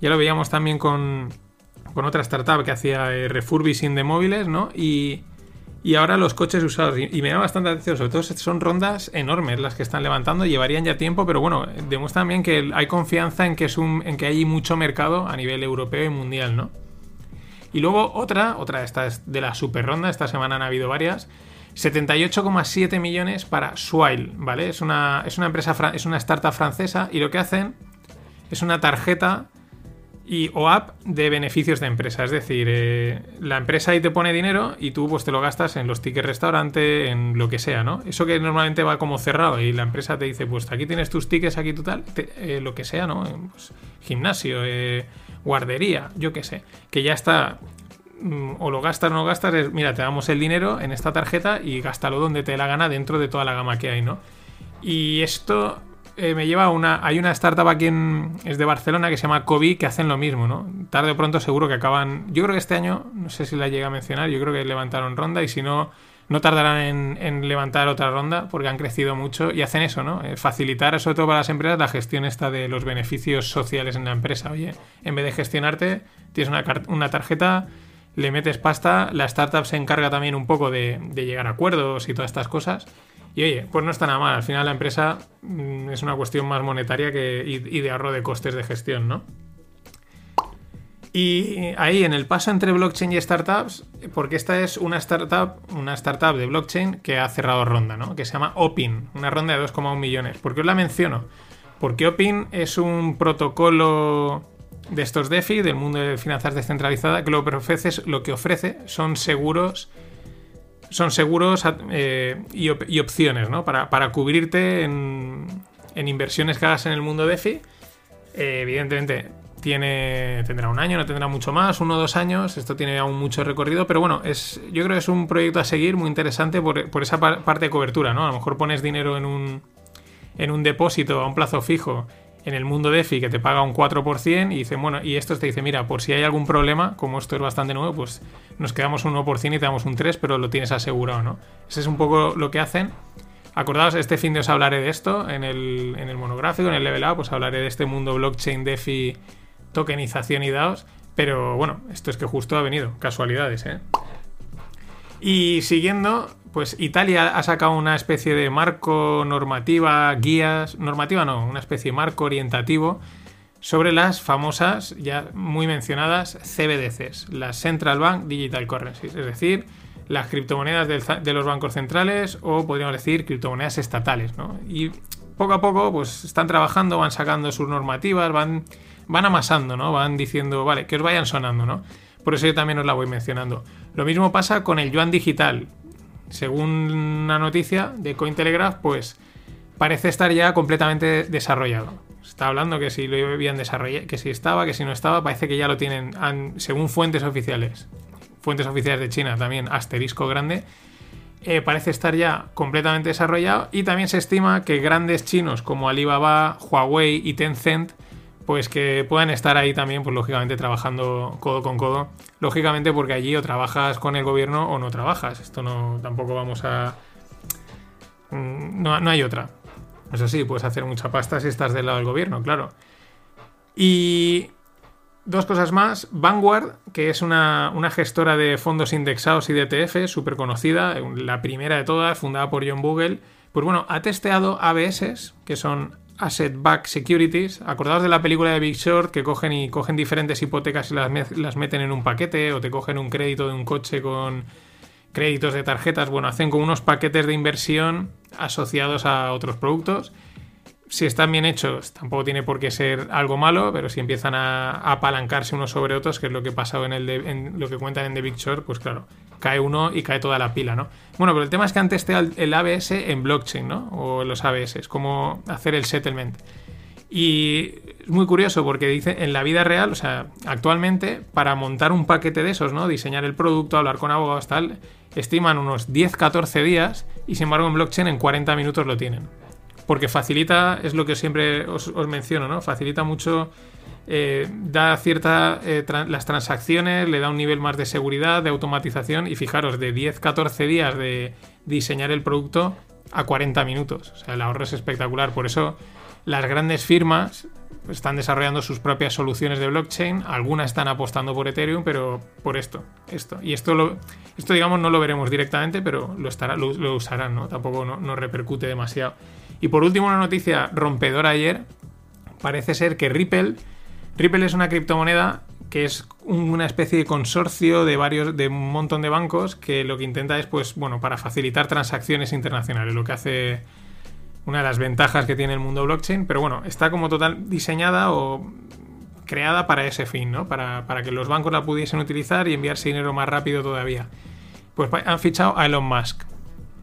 Ya lo veíamos también con, con otra startup que hacía eh, refurbishing de móviles, ¿no? Y, y ahora los coches usados. Y, me da bastante atención, sobre todo son rondas enormes las que están levantando, llevarían ya tiempo, pero bueno, demuestra también que hay confianza en que, es un, en que hay mucho mercado a nivel europeo y mundial, ¿no? Y luego otra, otra de estas de la super ronda, esta semana han habido varias, 78,7 millones para Swile, ¿vale? Es una, es una empresa, es una startup francesa y lo que hacen es una tarjeta y, o app de beneficios de empresa. Es decir, eh, la empresa ahí te pone dinero y tú pues te lo gastas en los tickets restaurante, en lo que sea, ¿no? Eso que normalmente va como cerrado y la empresa te dice, pues aquí tienes tus tickets, aquí tú tal, eh, lo que sea, ¿no? Pues, gimnasio, eh, guardería, yo qué sé, que ya está Mm, o lo gastas o no gastas, es, mira, te damos el dinero en esta tarjeta y gástalo donde te la gana dentro de toda la gama que hay, ¿no? Y esto eh, me lleva a una. Hay una startup aquí en. es de Barcelona que se llama Kobe que hacen lo mismo, ¿no? Tarde o pronto seguro que acaban. Yo creo que este año, no sé si la llega a mencionar, yo creo que levantaron ronda y si no. No tardarán en, levantar otra ronda porque han crecido mucho y hacen eso, ¿no? Eh, facilitar, sobre todo para las empresas, la gestión esta de los beneficios sociales en la empresa. Oye, en vez de gestionarte, tienes una, una tarjeta le metes pasta, la startup se encarga también un poco de, llegar a acuerdos y todas estas cosas. Y oye, pues no está nada mal. Al final la empresa mm, es una cuestión más monetaria que, y, de ahorro de costes de gestión, ¿no? Y ahí en el paso entre blockchain y startups, porque esta es una startup, una startup de blockchain que ha cerrado ronda, ¿no? Que se llama Opin, una ronda de 2,1 millones. ¿Por qué os la menciono? Porque Opin es un protocolo de estos DeFi, del mundo de finanzas descentralizada, que lo ofrece, lo que ofrece son seguros son seguros eh, y, opciones, ¿no? Para, cubrirte en, inversiones que hagas en el mundo DeFi. Eh, evidentemente, tiene, tendrá un año, no tendrá mucho más, uno o dos años. Esto tiene aún mucho recorrido, pero bueno, es, yo creo que es un proyecto a seguir muy interesante por, por esa parte de cobertura, ¿no? A lo mejor pones dinero en un, en un depósito a un plazo fijo en el mundo DeFi que te paga un 4% y dice, bueno, y esto te dice, mira, por si hay algún problema, como esto es bastante nuevo, pues nos quedamos un 1% y te damos un 3%, pero lo tienes asegurado, ¿no? Ese es un poco lo que hacen. Acordaos, este fin de os hablaré de esto en el, en el monográfico, en el level up, pues hablaré de este mundo blockchain, DeFi, tokenización y DAOs, pero bueno, esto es que justo ha venido, casualidades, ¿eh? Y siguiendo, pues Italia ha sacado una especie de marco normativa, guías, normativa no, una especie de marco orientativo sobre las famosas, ya muy mencionadas, CBDCs, las Central Bank Digital Currencies, es decir, las criptomonedas de los bancos centrales o podríamos decir criptomonedas estatales, ¿no? Y poco a poco pues están trabajando, van sacando sus normativas, van, van amasando, ¿no? Van diciendo, vale, que os vayan sonando, ¿no? Por eso yo también os la voy mencionando. Lo mismo pasa con el yuan digital. Según una noticia de Cointelegraph, pues parece estar ya completamente desarrollado. Está hablando que si lo habían desarrollado, que si estaba, que si no estaba, parece que ya lo tienen, según fuentes oficiales. Fuentes oficiales de China también, asterisco grande. Eh, parece estar ya completamente desarrollado y también se estima que grandes chinos como Alibaba, Huawei y Tencent pues que puedan estar ahí también, pues lógicamente trabajando codo con codo. Lógicamente porque allí o trabajas con el gobierno o no trabajas. Esto no, tampoco vamos a... Mm, no, hay otra. Eso sí, puedes hacer mucha pasta si estás del lado del gobierno, claro. Y dos cosas más. Vanguard, que es una, una gestora de fondos indexados y de ETF, súper conocida, la primera de todas, fundada por John Bogle, pues bueno, ha testeado ABS, que son Asset Back Securities. Acordaos de la película de Big Short que cogen y cogen diferentes hipotecas y las, las meten en un paquete o te cogen un crédito de un coche con créditos de tarjetas. Bueno, hacen con unos paquetes de inversión asociados a otros productos. Si están bien hechos, tampoco tiene por qué ser algo malo, pero si empiezan a, apalancarse unos sobre otros, que es lo que pasado en, el en lo que cuentan en The Big Short, pues claro, cae uno y cae toda la pila, ¿no? Bueno, pero el tema es que han testeado el ABS en blockchain, ¿no? O los ABS, cómo hacer el settlement. Y es muy curioso porque dice en la vida real, o sea, actualmente, para montar un paquete de esos, ¿no? Diseñar el producto, hablar con abogados, tal, estiman unos 10-14 días y sin embargo en blockchain en 40 minutos lo tienen. Porque facilita, es lo que siempre os, menciono, ¿no? Facilita mucho eh, da cierta. Eh, las transacciones, le da un nivel más de seguridad, de automatización. Y fijaros, de 10-14 días de diseñar el producto a 40 minutos. O sea, el ahorro es espectacular. Por eso las grandes firmas están desarrollando sus propias soluciones de blockchain. Algunas están apostando por Ethereum, pero por esto. esto. Y esto, lo, esto digamos, no lo veremos directamente, pero lo, estará, lo, usarán, ¿no? Tampoco no, no repercute demasiado. Y por último, una noticia rompedora ayer. Parece ser que Ripple Ripple es una criptomoneda que es una especie de consorcio de varios, de un montón de bancos que lo que intenta es, pues, bueno, para facilitar transacciones internacionales, lo que hace una de las ventajas que tiene el mundo blockchain, pero bueno, está como total diseñada o creada para ese fin, ¿no? Para, para que los bancos la pudiesen utilizar y enviarse dinero más rápido todavía. Pues han fichado a Elon Musk.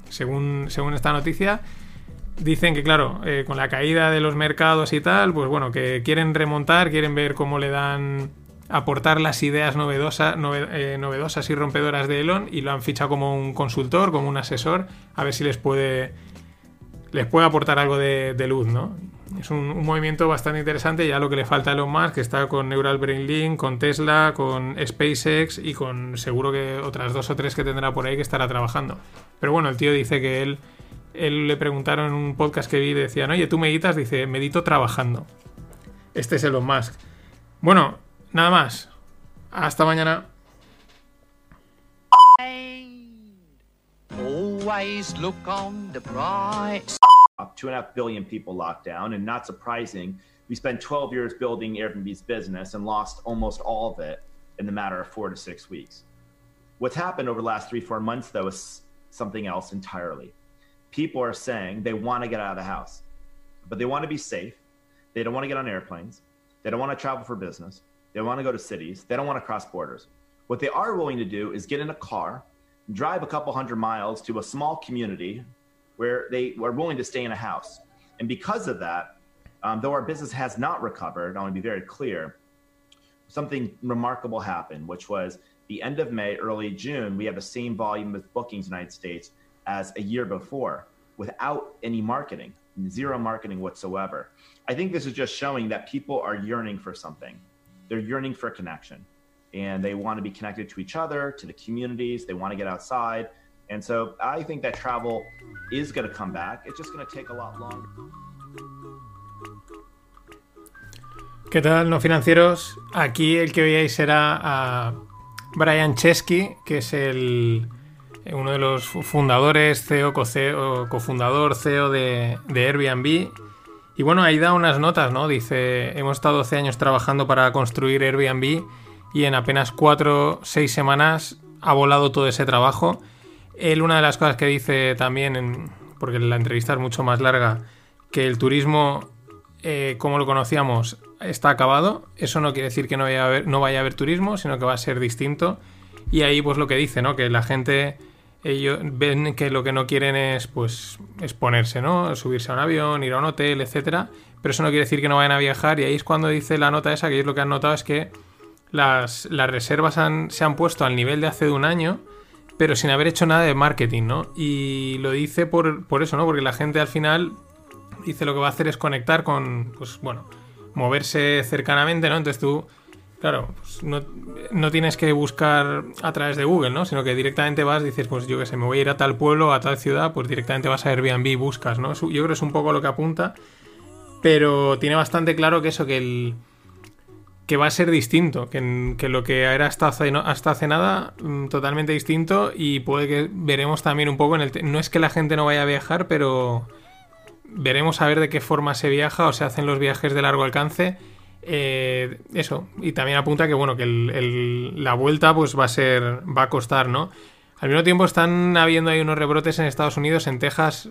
Según, según esta noticia, dicen que, claro, eh, con la caída de los mercados y tal, pues bueno, que quieren remontar, quieren ver cómo le dan aportar las ideas eh, novedosas y rompedoras de Elon y lo han fichado como un consultor, como un asesor, a ver si les puede les puede aportar algo de, luz, ¿no? Es un, movimiento bastante interesante, ya lo que le falta a Elon Musk, que está con Neural Brain Link, con Tesla, con SpaceX y con seguro que otras dos o tres que tendrá por ahí que estará trabajando. Pero bueno, el tío dice que él él le preguntaron en un podcast que vi, decían, oye, ¿tú meditas? Dice, medito trabajando. Este es Elon Musk. Bueno, nada más. Hasta mañana. Always look on the bright. Two and a half billion people locked down, and not surprising, we spent 12 years building Airbnb's business and lost almost all of it in the matter of four to six weeks. What's happened over the last three, four months, though, is something else entirely people are saying they want to get out of the house, but they want to be safe. They don't want to get on airplanes. They don't want to travel for business. They want to go to cities. They don't want to cross borders. What they are willing to do is get in a car, drive a couple hundred miles to a small community where they are willing to stay in a house. And because of that, um, though our business has not recovered, I want to be very clear, something remarkable happened, which was the end of May, early June, we have the same volume of bookings in the United States as a year before without any marketing, zero marketing whatsoever. I think this is just showing that people are yearning for something. They're yearning for connection and they want to be connected to each other, to the communities, they want to get outside. And so I think that travel is going to come back. It's just going to take a lot longer. ¿Qué tal, no financieros? Aquí el que veáis será a Brian Chesky, que es el, uno de los fundadores, CEO, cofundador, CEO de, Airbnb. Y bueno, ahí da unas notas, ¿no? Dice, hemos estado 12 años trabajando para construir Airbnb y en apenas 4 6 semanas ha volado todo ese trabajo. Él, una de las cosas que dice también, porque la entrevista es mucho más larga, que el turismo, eh, como lo conocíamos, está acabado. Eso no quiere decir que no vaya, a haber, no vaya a haber turismo, sino que va a ser distinto. Y ahí, pues lo que dice, ¿no? Que la gente, ellos ven que lo que no quieren es, pues, exponerse, ¿no? Subirse a un avión, ir a un hotel, etcétera. Pero eso no quiere decir que no vayan a viajar. Y ahí es cuando dice la nota esa, que ellos lo que han notado es que las, las reservas se han puesto al nivel de hace de un año, pero sin haber hecho nada de marketing, ¿no? Y lo dice por, por eso, ¿no? Porque la gente al final dice lo que va a hacer es conectar con, pues bueno, moverse cercanamente, ¿no? Entonces tú, claro, pues no, no tienes que buscar a través de Google, ¿no? Sino que directamente vas, dices, pues yo qué sé, me voy a ir a tal pueblo, a tal ciudad, pues directamente vas a Airbnb y buscas, ¿no? Yo creo que es un poco lo que apunta, pero tiene bastante claro que eso, que el que va a ser distinto, que, que lo que era hasta hace, hasta hace nada, mm, totalmente distinto y puede que veremos también un poco en el... No es que la gente no vaya a viajar, pero veremos a ver de qué forma se viaja o se hacen los viajes de largo alcance. Eh, eso, y también apunta que bueno, que el- la vuelta pues va a ser, va a costar, ¿no? Al mismo tiempo están habiendo ahí unos rebrotes en Estados Unidos, en Texas,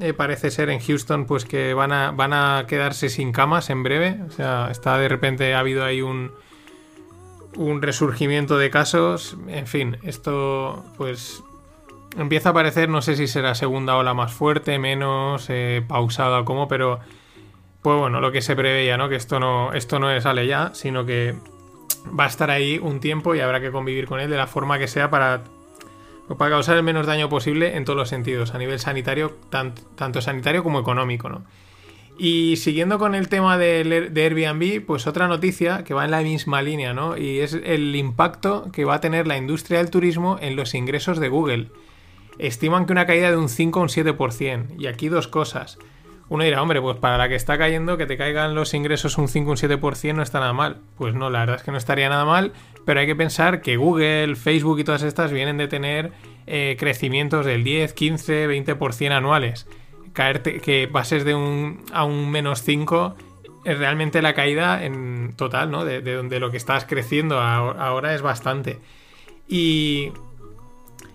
eh, parece ser en Houston, pues que van a, van a quedarse sin camas en breve. O sea, está de repente ha habido ahí un, un resurgimiento de casos. En fin, esto pues empieza a parecer, no sé si será segunda ola más fuerte, menos, eh, pausada o cómo, pero pues bueno, lo que se preveía, ¿no? Que esto no, esto no sale ya, sino que va a estar ahí un tiempo y habrá que convivir con él de la forma que sea para, para causar el menos daño posible en todos los sentidos, a nivel sanitario, tan- tanto sanitario como económico, ¿no? Y siguiendo con el tema del- de, Airbnb, pues otra noticia que va en la misma línea, ¿no? Y es el impacto que va a tener la industria del turismo en los ingresos de Google. Estiman que una caída de un 5 o un 7%. Y aquí dos cosas. Uno dirá, hombre, pues para la que está cayendo, que te caigan los ingresos un 5 o un 7% no está nada mal. Pues no, la verdad es que no estaría nada mal, pero hay que pensar que Google, Facebook y todas estas vienen de tener eh, crecimientos del 10, 15, 20% anuales. Caerte, que pases de un a un menos 5 es realmente la caída en total, ¿no? De, de donde lo que estás creciendo ahora es bastante. Y,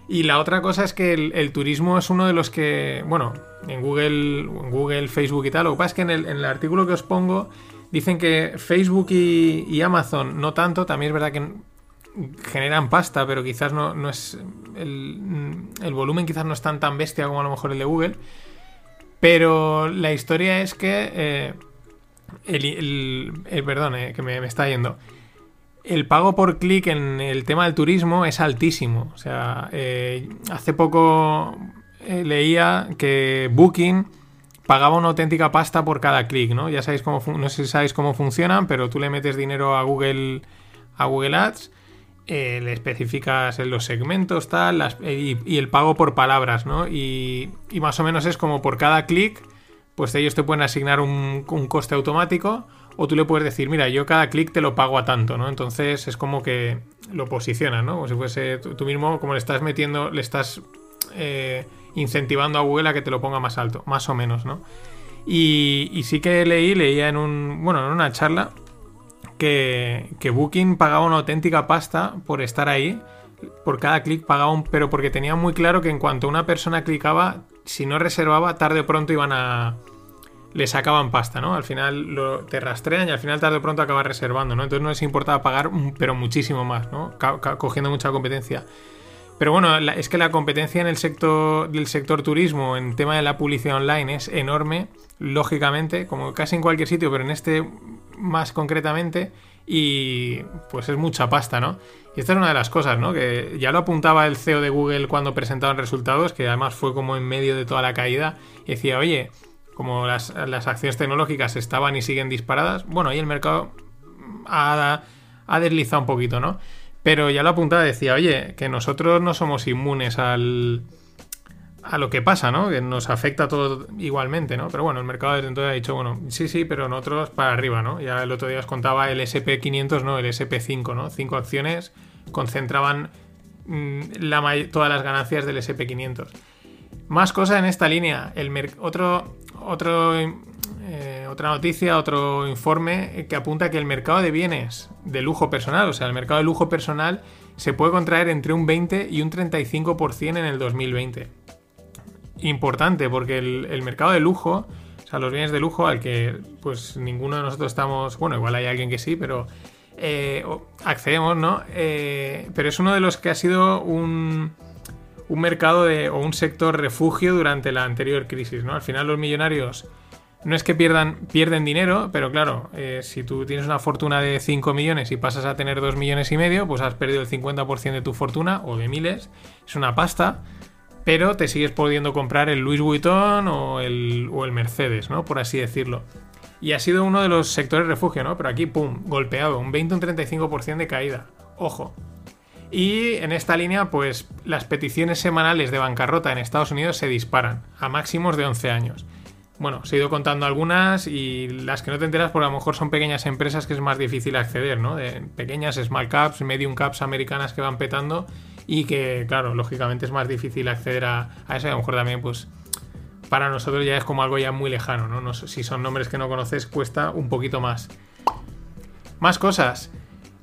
y la otra cosa es que el, el turismo es uno de los que, bueno, en Google, en Google, Facebook y tal, lo que pasa es que en el, en el artículo que os pongo dicen que Facebook y, y Amazon no tanto, también es verdad que generan pasta, pero quizás no, no es, el, el volumen quizás no es tan bestia como a lo mejor el de Google. Pero la historia es que. eh, el, el- el- perdón, eh, que me, me está yendo. El pago por clic en el tema del turismo es altísimo. O sea, eh, hace poco eh, leía que Booking pagaba una auténtica pasta por cada clic, ¿no? Ya sabéis cómo no sé si sabéis cómo funcionan, pero tú le metes dinero a Google a Google Ads, eh, le especificas los segmentos, tal, las- y, el pago por palabras, ¿no? Y, más o menos es como por cada clic, pues ellos te pueden asignar un, un coste automático, o tú le puedes decir, mira, yo cada clic te lo pago a tanto, ¿no? Entonces es como que lo posicionas, ¿no? Como si fuese tú, mismo, como le estás metiendo, le estás eh, incentivando a Google a que te lo ponga más alto, más o menos, ¿no? Y, sí que leí, leía en un, bueno, en una charla, que, que Booking pagaba una auténtica pasta por estar ahí. Por cada clic pagaba un. Pero porque tenía muy claro que en cuanto una persona clicaba, si no reservaba, tarde o pronto iban a. Le sacaban pasta, ¿no? Al final lo, te rastrean y al final tarde o pronto acabas reservando, ¿no? Entonces no les importaba pagar, pero muchísimo más, ¿no? Cogiendo mucha competencia. Pero bueno, es que la competencia en el sector del sector turismo, en tema de la publicidad online, es enorme, lógicamente, como casi en cualquier sitio, pero en este más concretamente, y pues es mucha pasta, ¿no? Y esta es una de las cosas, ¿no? Que ya lo apuntaba el CEO de Google cuando presentaban resultados, que además fue como en medio de toda la caída, y decía, oye, como las, las acciones tecnológicas estaban y siguen disparadas, bueno, ahí el mercado ha, ha deslizado un poquito, ¿no? Pero ya lo apuntaba, decía, oye, que nosotros no somos inmunes al, a lo que pasa, ¿no? Que nos afecta todo igualmente, ¿no? Pero bueno, el mercado desde entonces ha dicho, bueno, sí, sí, pero nosotros para arriba, ¿no? Ya el otro día os contaba el SP500, ¿no? El SP5, ¿no? Cinco acciones concentraban mm, la todas las ganancias del SP500. Más cosas en esta línea. El otro, otro, otra noticia, otro informe que apunta que el mercado de bienes de lujo personal, o sea, el mercado de lujo personal, se puede contraer entre un 20 y un 35% en el 2020. Importante, porque el, mercado de lujo, o sea, los bienes de lujo al que pues ninguno de nosotros estamos, bueno, igual hay alguien que sí, pero eh, accedemos, ¿no? Eh, pero es uno de los que ha sido un, un mercado de, o un sector refugio durante la anterior crisis, ¿no? Al final los millonarios no es que pierdan, pierden dinero, pero claro, eh, si tú tienes una fortuna de 5 millones y pasas a tener 2 millones y medio, pues has perdido el 50% de tu fortuna o de miles, es una pasta, pero te sigues pudiendo comprar el Louis Vuitton o el, o el Mercedes, ¿no? Por así decirlo. Y ha sido uno de los sectores refugio, ¿no? Pero aquí, pum, golpeado, un 20 un 35% de caída. Ojo. Y en esta línea, pues las peticiones semanales de bancarrota en Estados Unidos se disparan a máximos de 11 años. Bueno, os he ido contando algunas y las que no te enteras, porque a lo mejor son pequeñas empresas que es más difícil acceder, ¿no? Pequeñas small caps, medium caps americanas que van petando y que, claro, lógicamente es más difícil acceder a, a eso. Y a lo mejor también, pues, para nosotros ya es como algo ya muy lejano, ¿no? si son nombres que no conoces, cuesta un poquito más. Más cosas.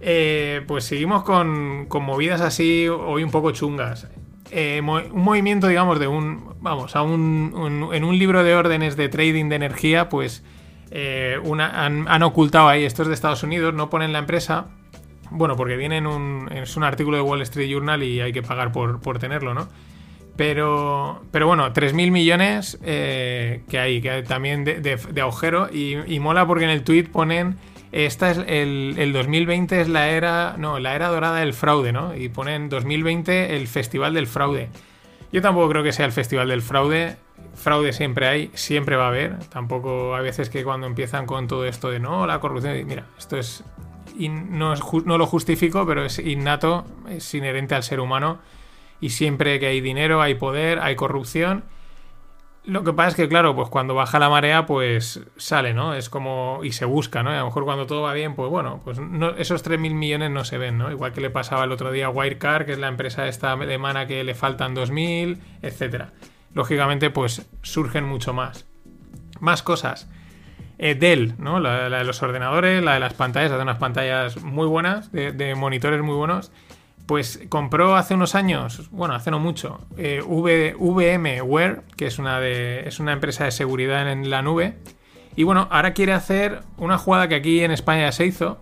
Eh, pues seguimos con, movidas así hoy un poco chungas. Eh, un movimiento, digamos, de un. Vamos, a un, en un libro de órdenes de trading de energía, pues eh, han, ocultado ahí, estos de Estados Unidos, no ponen la empresa. Bueno, porque viene en un. Es un artículo de Wall Street Journal y hay que pagar por, por tenerlo, ¿no? Pero, pero bueno, 3.000 millones eh, que hay, que hay también de, agujero. Y, mola porque en el tweet ponen. Esta es el, 2020 es la era. No, la era dorada del fraude, ¿no? Y ponen 2020 el festival del fraude. Yo tampoco creo que sea el festival del fraude. Fraude siempre hay, siempre va a haber. Tampoco hay veces que cuando empiezan con todo esto de no, la corrupción. Mira, esto es. No, es, no lo justifico, pero es innato, es inherente al ser humano y siempre que hay dinero, hay poder, hay corrupción. Lo que pasa es que, claro, pues cuando baja la marea, pues sale, ¿no? Es como. y se busca, ¿no? a lo mejor cuando todo va bien, pues bueno, pues no, esos 3.000 millones no se ven, ¿no? Igual que le pasaba el otro día a Wirecard, que es la empresa esta alemana que le faltan 2.000, etcétera. Lógicamente, pues surgen mucho más. Más cosas. Eh, Dell, ¿no? La, de los ordenadores, la de las pantallas, hace unas pantallas muy buenas, de monitores muy buenos. Pues compró hace unos años, bueno, hace no mucho, eh, VMware, que es una, de, es una empresa de seguridad en la nube. Y bueno, ahora quiere hacer una jugada que aquí en España se hizo,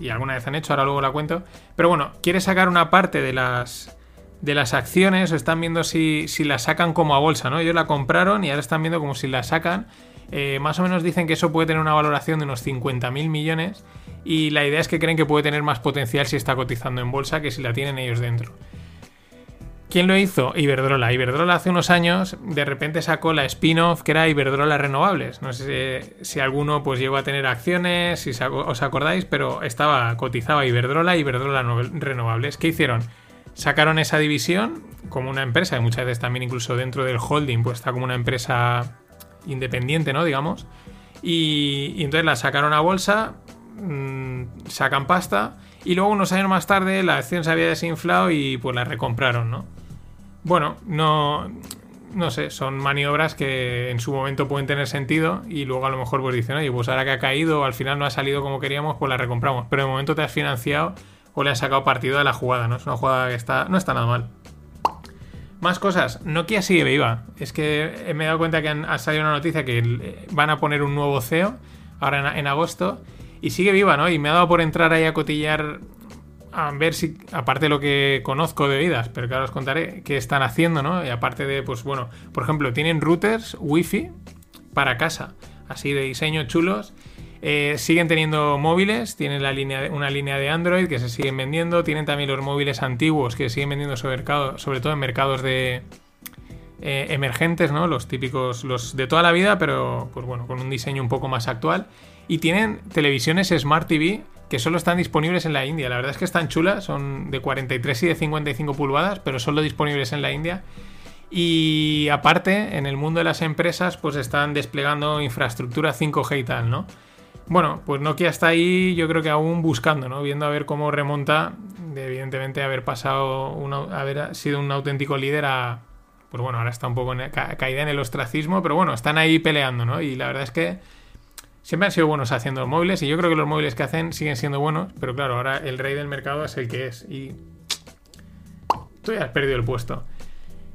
y alguna vez han hecho, ahora luego la cuento. Pero bueno, quiere sacar una parte de las, de las acciones, están viendo si, si la sacan como a bolsa, ¿no? Ellos la compraron y ahora están viendo como si la sacan. Eh, más o menos dicen que eso puede tener una valoración de unos 50.000 millones y la idea es que creen que puede tener más potencial si está cotizando en bolsa que si la tienen ellos dentro. ¿Quién lo hizo? Iberdrola. Iberdrola hace unos años de repente sacó la spin-off que era Iberdrola Renovables. No sé si, alguno pues llegó a tener acciones, si os acordáis, pero estaba cotizaba Iberdrola Iberdrola Renovables. ¿Qué hicieron? Sacaron esa división como una empresa, y muchas veces también incluso dentro del holding pues está como una empresa independiente, ¿no? Digamos. y entonces la sacaron a bolsa, Mm, sacan pasta y luego unos años más tarde la acción se había desinflado y pues la recompraron, ¿no? Bueno, no, no sé, son maniobras que en su momento pueden tener sentido y luego a lo mejor pues dicen, oye, pues ahora que ha caído, al final no ha salido como queríamos, pues la recompramos. Pero de momento te has financiado o le has sacado partido de la jugada, ¿no? Es una jugada que está, no está nada mal. Más cosas, Nokia sigue viva. Es que me he dado cuenta que ha salido una noticia que van a poner un nuevo CEO ahora en agosto y sigue viva, ¿no? Y me ha dado por entrar ahí a cotillar a ver si, aparte de lo que conozco de oídas, pero que ahora os contaré qué están haciendo, ¿no? Y aparte de, pues bueno, por ejemplo, tienen routers wifi para casa, así de diseño chulos. Eh, siguen teniendo móviles, tienen la línea, una línea de Android que se siguen vendiendo, tienen también los móviles antiguos que siguen vendiendo sobre, sobre todo en mercados de eh, emergentes, ¿no? Los típicos, los de toda la vida, pero pues bueno, con un diseño un poco más actual. Y tienen televisiones Smart TV que solo están disponibles en la India. La verdad es que están chulas, son de 43 y de 55 pulgadas, pero solo disponibles en la India. Y aparte, en el mundo de las empresas, pues están desplegando infraestructura 5G y tal, ¿no? Bueno, pues Nokia está ahí, yo creo que aún buscando, ¿no? Viendo a ver cómo remonta, de, evidentemente haber pasado, haber sido un auténtico líder a, pues bueno, ahora está un poco caída en el ostracismo, pero bueno, están ahí peleando, ¿no? Y la verdad es que siempre han sido buenos haciendo móviles y yo creo que los móviles que hacen siguen siendo buenos, pero claro, ahora el rey del mercado es el que es y tú ya has perdido el puesto.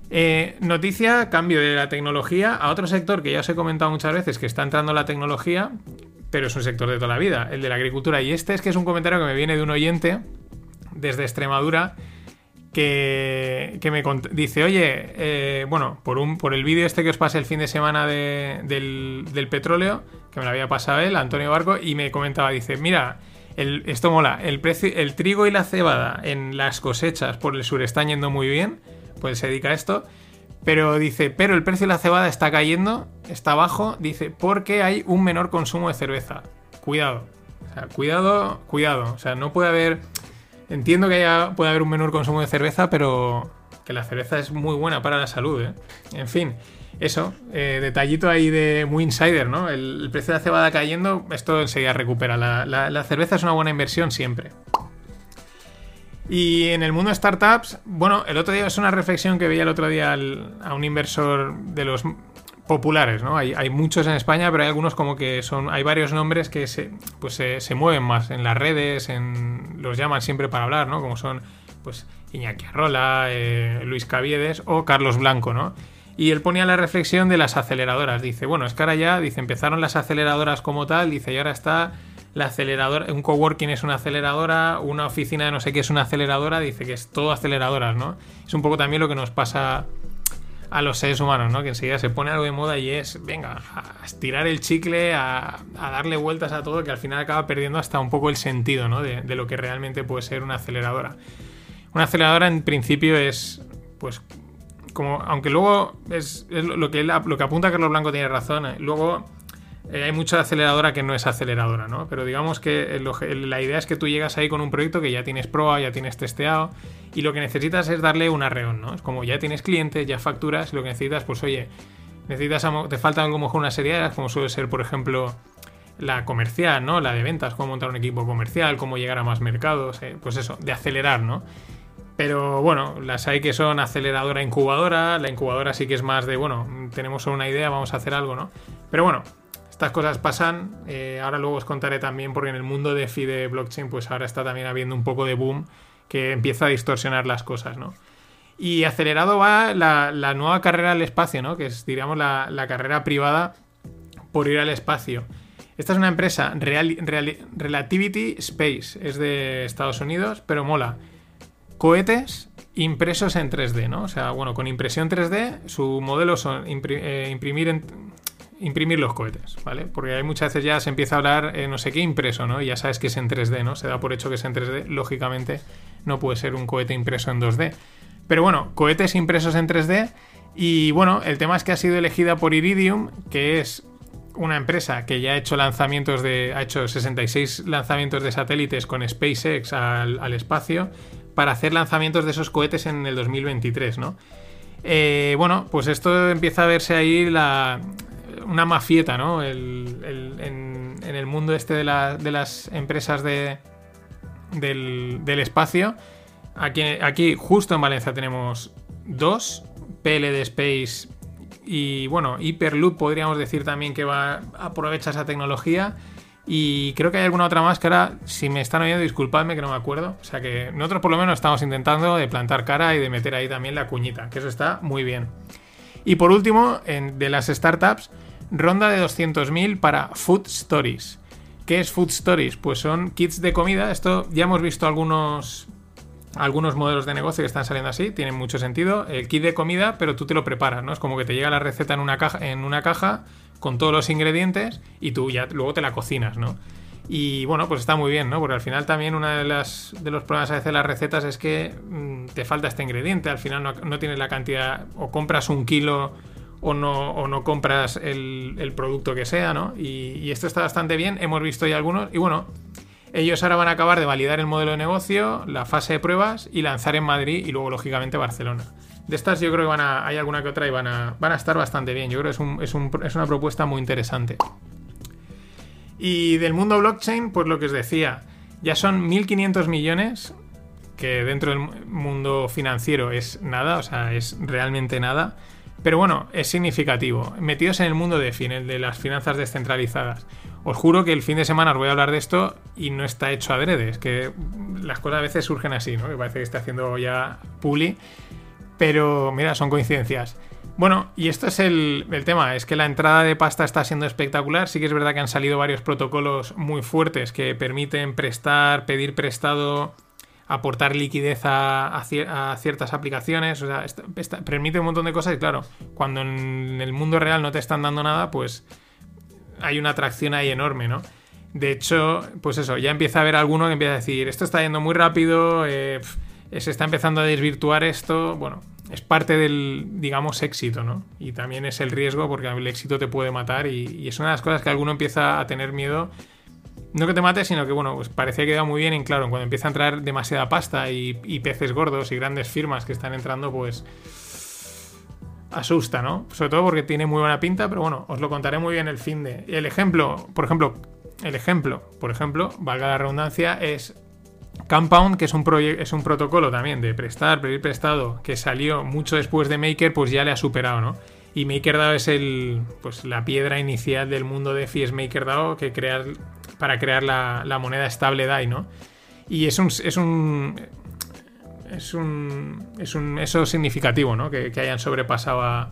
Eh, noticia, cambio de la tecnología a otro sector que ya os he comentado muchas veces que está entrando la tecnología, pero es un sector de toda la vida, el de la agricultura. Y este es que es un comentario que me viene de un oyente desde Extremadura que, me dice, oye, eh, bueno, por, un, por el vídeo este que os pasé el fin de semana del, petróleo, que me lo había pasado él, Antonio Barco, y me comentaba, dice, mira, el, esto mola, el, precio, el trigo y la cebada en las cosechas por el sur están yendo muy bien, pues se dedica a esto, pero dice, pero el precio de la cebada está cayendo, está bajo, dice, porque hay un menor consumo de cerveza. Cuidado. O sea, cuidado, cuidado. O sea, no puede haber Entiendo que haya, puede haber un menor consumo de cerveza, pero que la cerveza es muy buena para la salud. ¿eh? En fin, eso, eh, detallito ahí de muy insider, ¿no? El, precio de la cebada cayendo, esto enseguida recupera. La, cerveza es una buena inversión siempre. Y en el mundo de startups, bueno, el otro día es una reflexión que veía el otro día a un inversor de los populares, ¿no? Hay, muchos en España, pero hay algunos como que son. Hay varios nombres que se, pues se, mueven más en las redes, en, los llaman siempre para hablar, ¿no? Como son pues Iñaki Arrola, eh, Luis Caviedes o Carlos Blanco, ¿no? Y él ponía la reflexión de las aceleradoras. Dice, bueno, es que ahora ya, dice, empezaron las aceleradoras como tal, dice, y ahora está la aceleradora, un coworking es una aceleradora, una oficina de no sé qué es una aceleradora, dice que es todo aceleradoras, ¿no? Es un poco también lo que nos pasa a los seres humanos, ¿no? Que enseguida se pone algo de moda y es, venga, a estirar el chicle, a, darle vueltas a todo, que al final acaba perdiendo hasta un poco el sentido, ¿no? De, lo que realmente puede ser una aceleradora. Una aceleradora en principio es, pues, como, aunque luego es, lo, que, lo que apunta Carlos Blanco tiene razón, ¿eh? luego eh, hay mucha aceleradora que no es aceleradora, ¿no? Pero digamos que la idea es que tú llegas ahí con un proyecto que ya tienes proa, ya tienes testeado y lo que necesitas es darle un arreón, ¿no? Es como ya tienes clientes, ya facturas, lo que necesitas, pues oye, necesitas, te faltan como una serie de como suele ser, por ejemplo, la comercial, ¿no? La de ventas, cómo montar un equipo comercial, cómo llegar a más mercados, eh, pues eso, de acelerar, ¿no? Pero bueno, las hay que son aceleradora incubadora, la incubadora sí que es más de, bueno, tenemos una idea, vamos a hacer algo, ¿no? Pero bueno, estas cosas pasan. Eh, ahora luego os contaré también, porque en el mundo de FI de blockchain, pues ahora está también habiendo un poco de boom que empieza a distorsionar las cosas, ¿no? Y acelerado va la, nueva carrera al espacio, ¿no? Que es, diríamos, la, carrera privada por ir al espacio. Esta es una empresa, Relativity Space, es de Estados Unidos, pero mola. Cohetes impresos en 3D, ¿no? O sea, bueno, con impresión 3D, su modelo son eh, imprimir en, imprimir los cohetes, ¿vale? Porque hay muchas veces ya se empieza a hablar no sé qué impreso, ¿no? Y ya sabes que es en 3D, ¿no? Se da por hecho que es en 3D. Lógicamente no puede ser un cohete impreso en 2D. Pero bueno, cohetes impresos en 3D. Y bueno, el tema es que ha sido elegida por Iridium, que es una empresa que ya ha hecho lanzamientos de. ha hecho 66 lanzamientos de satélites con SpaceX al, al espacio para hacer lanzamientos de esos cohetes en el 2023, ¿no? Eh, bueno, pues esto empieza a verse ahí la, una mafieta, ¿no? en, el mundo este de, las empresas de, del, espacio. Aquí, aquí, justo en Valencia, tenemos dos. PLD Space y, bueno, Hyperloop podríamos decir también que va aprovecha esa tecnología. Y creo que hay alguna otra más que ahora, si me están oyendo, disculpadme que no me acuerdo. O sea que nosotros por lo menos estamos intentando de plantar cara y de meter ahí también la cuñita, que eso está muy bien. Y por último, de las startups, ronda de 200.000 para Food Stories. ¿Qué es Food Stories? Pues son kits de comida. Esto ya hemos visto algunos, algunos modelos de negocio que están saliendo así, tienen mucho sentido. El kit de comida, pero tú te lo preparas, ¿no? Es como que te llega la receta en una caja, en una caja con todos los ingredientes y tú ya luego te la cocinas, ¿no? Y bueno, pues está muy bien, ¿no? Porque al final también uno de, las, de los problemas a veces de las recetas es que mm, te falta este ingrediente, al final no, no, tienes la cantidad, o compras un kilo o no, no compras el, producto que sea, ¿no? Y, esto está bastante bien, hemos visto ya algunos, y bueno, ellos ahora van a acabar de validar el modelo de negocio, la fase de pruebas y lanzar en Madrid y luego, lógicamente, Barcelona. De estas yo creo que van a, hay alguna que otra y van a, van a estar bastante bien, yo creo que es, es una propuesta muy interesante. Y del mundo blockchain, pues lo que os decía, ya son 1.500 millones, que dentro del mundo financiero es nada, o sea, es realmente nada. Pero bueno, es significativo. Metidos en el mundo de fin, el de las finanzas descentralizadas. Os juro que el fin de semana os voy a hablar de esto y no está hecho adrede. Es que las cosas a veces surgen así, ¿no? Que parece que está haciendo ya Puli. Pero mira, son coincidencias. Bueno, y esto es el, el, tema, es que la entrada de pasta está siendo espectacular. Sí que es verdad que han salido varios protocolos muy fuertes que permiten prestar, pedir prestado, aportar liquidez a, ciertas aplicaciones. O sea, permite un montón de cosas y claro, cuando en el mundo real no te están dando nada, pues hay una atracción ahí enorme, ¿no? De hecho, pues eso, ya empieza a haber alguno que empieza a decir, esto está yendo muy rápido, eh, se está empezando a desvirtuar esto. Bueno, es parte del, digamos, éxito, ¿no? Y también es el riesgo porque el éxito te puede matar y, es una de las cosas que alguno empieza a tener miedo. No que te mate, sino que, bueno, pues parecía que queda muy bien en claro, cuando empieza a entrar demasiada pasta y, peces gordos y grandes firmas que están entrando, pues asusta, ¿no? Sobre todo porque tiene muy buena pinta, pero bueno, os lo contaré muy bien el fin de... El ejemplo, por ejemplo, el ejemplo, por ejemplo, valga la redundancia, es Compound, que es un, es un protocolo también de prestar, pedir prestado, que salió mucho después de Maker, pues ya le ha superado, ¿no? Y MakerDAO es el, pues, la piedra inicial del mundo de FI es MakerDAO que crear, para crear la, moneda estable DAI, ¿no? Y es un, es un, es un, es un eso significativo, ¿no? Que, hayan sobrepasado a,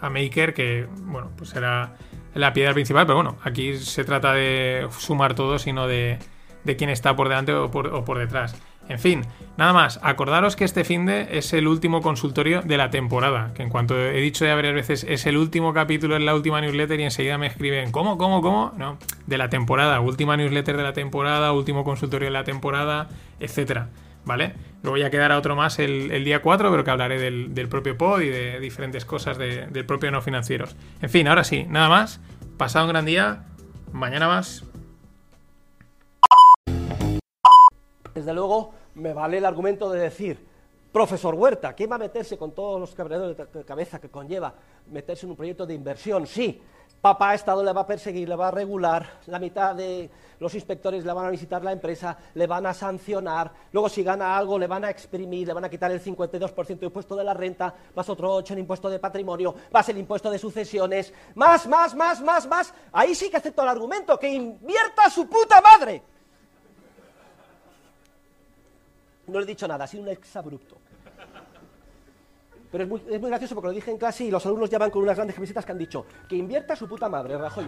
a, Maker, que, bueno, pues era la piedra principal, pero bueno, aquí se trata de sumar todo, sino de de quién está por delante o por, detrás. En fin, nada más, acordaros que este fin de es el último consultorio de la temporada, que en cuanto he dicho ya varias veces, es el último capítulo en la última newsletter y enseguida me escriben, ¿cómo, cómo, cómo? No, de la temporada, última newsletter de la temporada, último consultorio de la temporada, etcétera, ¿vale? Luego ya quedará otro más el, día 4, pero que hablaré del, propio pod y de diferentes cosas del propio no financieros. En fin, ahora sí, nada más, pasado un gran día, mañana más, Desde luego, me vale el argumento de decir, profesor Huerta, ¿quién va a meterse con todos los cabreadores de cabeza que conlleva meterse en un proyecto de inversión? Sí, papá Estado le va a perseguir, le va a regular, la mitad de los inspectores le van a visitar la empresa, le van a sancionar, luego si gana algo le van a exprimir, le van a quitar el 52% de impuesto de la renta, más otro 8 en impuesto de patrimonio, más el impuesto de sucesiones, más, más, más, más, más. Ahí sí que acepto el argumento, que invierta su puta madre. No le he dicho nada, ha sido un exabrupto. Pero es muy, es muy, gracioso porque lo dije en clase y los alumnos ya van con unas grandes camisetas que han dicho que invierta su puta madre, Rajoy.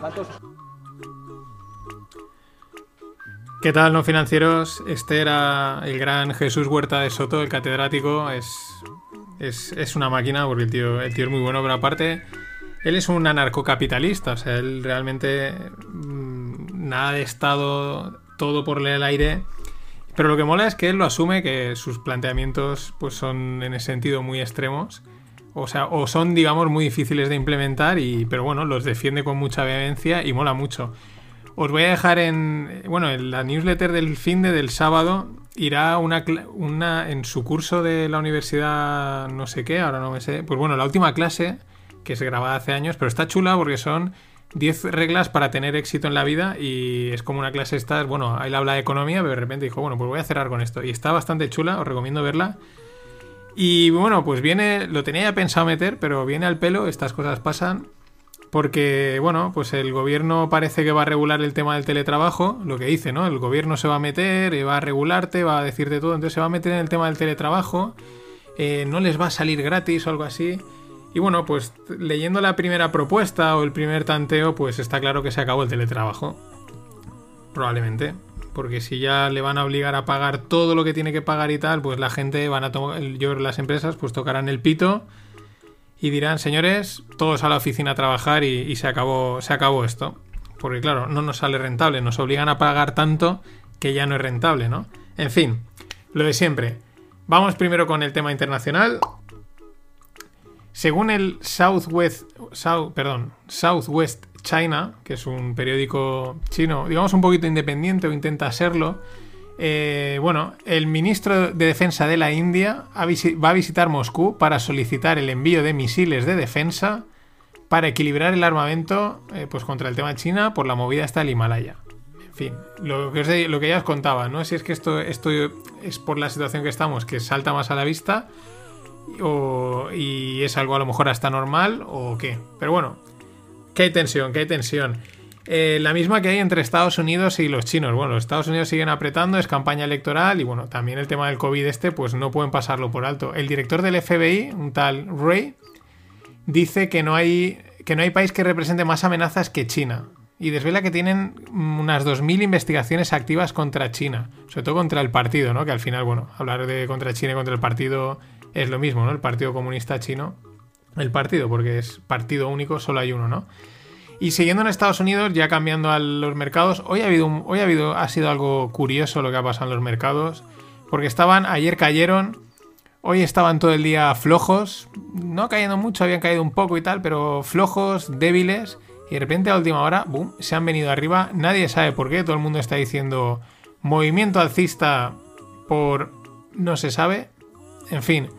¿Qué tal, no financieros? Este era el gran Jesús Huerta de Soto, el catedrático. Es, es, es una máquina porque el tío, el tío es muy bueno, pero aparte, él es un anarcocapitalista. O sea, él realmente mmm, nada de Estado, todo por el aire. Pero lo que mola es que él lo asume, que sus planteamientos pues son en ese sentido muy extremos. O sea, o son, digamos, muy difíciles de implementar, y, pero bueno, los defiende con mucha vehemencia y mola mucho. Os voy a dejar en, bueno, en la newsletter del fin de del sábado irá una, una en su curso de la universidad no sé qué, ahora no me sé. Pues bueno, la última clase que se grababa hace años, pero está chula porque son 10 reglas para tener éxito en la vida y es como una clase esta, bueno, él habla de economía, pero de repente dijo, bueno, pues voy a cerrar con esto. Y está bastante chula, os recomiendo verla. Y bueno, pues viene, lo tenía ya pensado meter, pero viene al pelo, estas cosas pasan. Porque, bueno, pues el gobierno parece que va a regular el tema del teletrabajo, lo que dice, ¿no? El gobierno se va a meter, y va a regularte, va a decirte todo, entonces se va a meter en el tema del teletrabajo, eh, no les va a salir gratis o algo así. Y bueno, pues leyendo la primera propuesta o el primer tanteo, pues está claro que se acabó el teletrabajo. Probablemente. Porque si ya le van a obligar a pagar todo lo que tiene que pagar y tal, pues la gente van a tomar, las empresas pues tocarán el pito y dirán, señores, todos a la oficina a trabajar y, se, acabó, se acabó esto. Porque claro, no nos sale rentable, nos obligan a pagar tanto que ya no es rentable, ¿no? En fin, lo de siempre. Vamos primero con el tema internacional. Según el Southwest, perdón, Southwest China, que es un periódico chino, digamos un poquito independiente o intenta serlo, eh, bueno, el ministro de Defensa de la India va a visitar Moscú para solicitar el envío de misiles de defensa para equilibrar el armamento eh, pues contra el tema China por la movida hasta el Himalaya. En fin, lo que, lo que ya os contaba, ¿no? Si es que esto, esto es por la situación que estamos, que salta más a la vista, y es algo a lo mejor hasta normal o qué. Pero bueno, que hay tensión, que hay tensión. Eh, la misma que hay entre Estados Unidos y los chinos. Bueno, los Estados Unidos siguen apretando, es campaña electoral y bueno, también el tema del COVID este, pues no pueden pasarlo por alto. El director del FBI, un tal Ray, dice que no hay, que no hay país que represente más amenazas que China. Y desvela que tienen unas 2.000 investigaciones activas contra China, sobre todo contra el partido, ¿no? Que al final, bueno, hablar de contra China y contra el partido es lo mismo, ¿no? El Partido Comunista Chino. El partido, porque es partido único, solo hay uno, ¿no? Y siguiendo en Estados Unidos, ya cambiando a los mercados, hoy ha habido, hoy ha habido, ha sido algo curioso lo que ha pasado en los mercados, porque estaban, ayer cayeron, hoy estaban todo el día flojos, no cayendo mucho, habían caído un poco y tal, pero flojos, débiles, y de repente a última hora, boom, se han venido arriba. Nadie sabe por qué. Todo el mundo está diciendo movimiento alcista por no se sabe. En fin,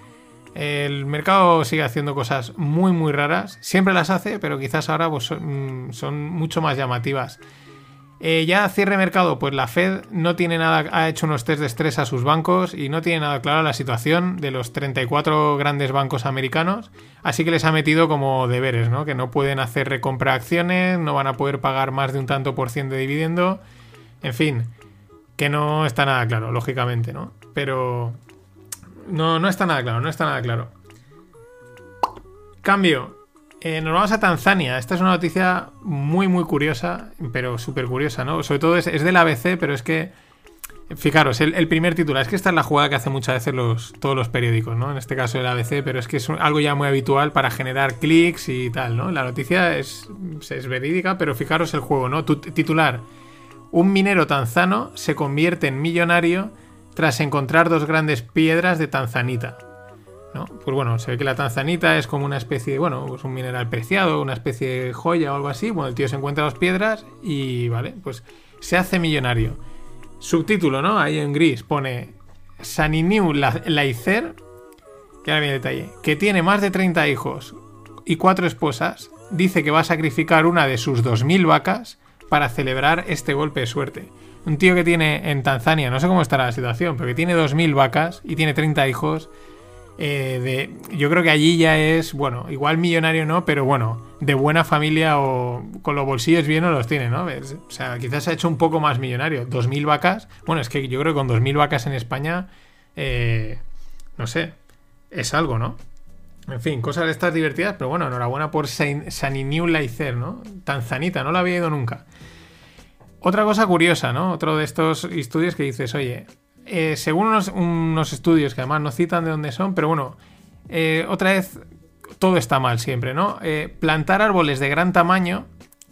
el mercado sigue haciendo cosas muy muy raras. Siempre las hace, pero quizás ahora pues, son, son mucho más llamativas. Eh, ya cierre mercado, pues la Fed no tiene nada, ha hecho unos test de estrés a sus bancos y no tiene nada claro la situación de los 34 grandes bancos americanos, así que les ha metido como deberes, ¿no? Que no pueden hacer recompra acciones, no van a poder pagar más de un tanto por ciento de dividendo, en fin, que no está nada claro, lógicamente, ¿no? Pero no, no está nada claro, no está nada claro. Cambio, eh, nos vamos a Tanzania. Esta es una noticia muy, muy curiosa, pero súper curiosa, ¿no? Sobre todo es, del ABC, pero es que. Fijaros, el, primer titular. Es que esta es la jugada que hacen muchas veces los, todos los periódicos, ¿no? En este caso el ABC, pero es que es algo ya muy habitual para generar clics y tal, ¿no? La noticia es, es verídica, pero fijaros el juego, ¿no? titular. Un minero tanzano se convierte en millonario tras encontrar dos grandes piedras de tanzanita. Pues bueno, se ve que la tanzanita es como una especie de, bueno, pues un mineral preciado, una especie de joya o algo así. Bueno, el tío se encuentra las piedras y, vale, pues se hace millonario. Subtítulo, ¿no? Ahí en gris pone Saniniu Laicer, que ahora viene detalle, que tiene más de 30 hijos y cuatro esposas, dice que va a sacrificar una de sus 2.000 vacas para celebrar este golpe de suerte. Un tío que tiene en Tanzania, no sé cómo estará la situación, pero que tiene 2.000 vacas y tiene 30 hijos eh, de, yo creo que allí ya es, bueno, igual millonario no, pero bueno, de buena familia o con los bolsillos bien no los tiene, ¿no? O sea, quizás se ha hecho un poco más millonario. Dos mil vacas, bueno, es que yo creo que con dos mil vacas en España, eh, no sé, es algo, ¿no? En fin, cosas de estas divertidas, pero bueno, enhorabuena por Saniniu Laicer, ¿no? Tanzanita, no la había ido nunca. Otra cosa curiosa, ¿no? Otro de estos estudios que dices, oye, eh, según unos, estudios que además no citan de dónde son, pero bueno, eh, otra vez todo está mal siempre, ¿no? Eh, plantar árboles de gran tamaño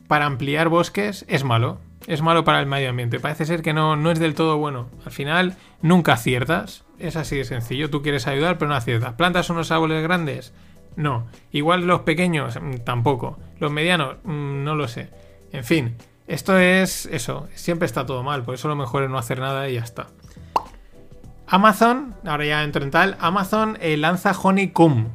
para ampliar bosques es malo. Es malo para el medio ambiente. Parece ser que no, no es del todo bueno. Al final, nunca aciertas. Es así de sencillo. Tú quieres ayudar, pero no aciertas. ¿Plantas unos árboles grandes? No. Igual los pequeños, mm, tampoco. Los medianos, mm, no lo sé. En fin, esto es eso. Siempre está todo mal. Por eso lo mejor es no hacer nada y ya está. Amazon, ahora ya entro en tal, Amazon eh, lanza Honeycomb,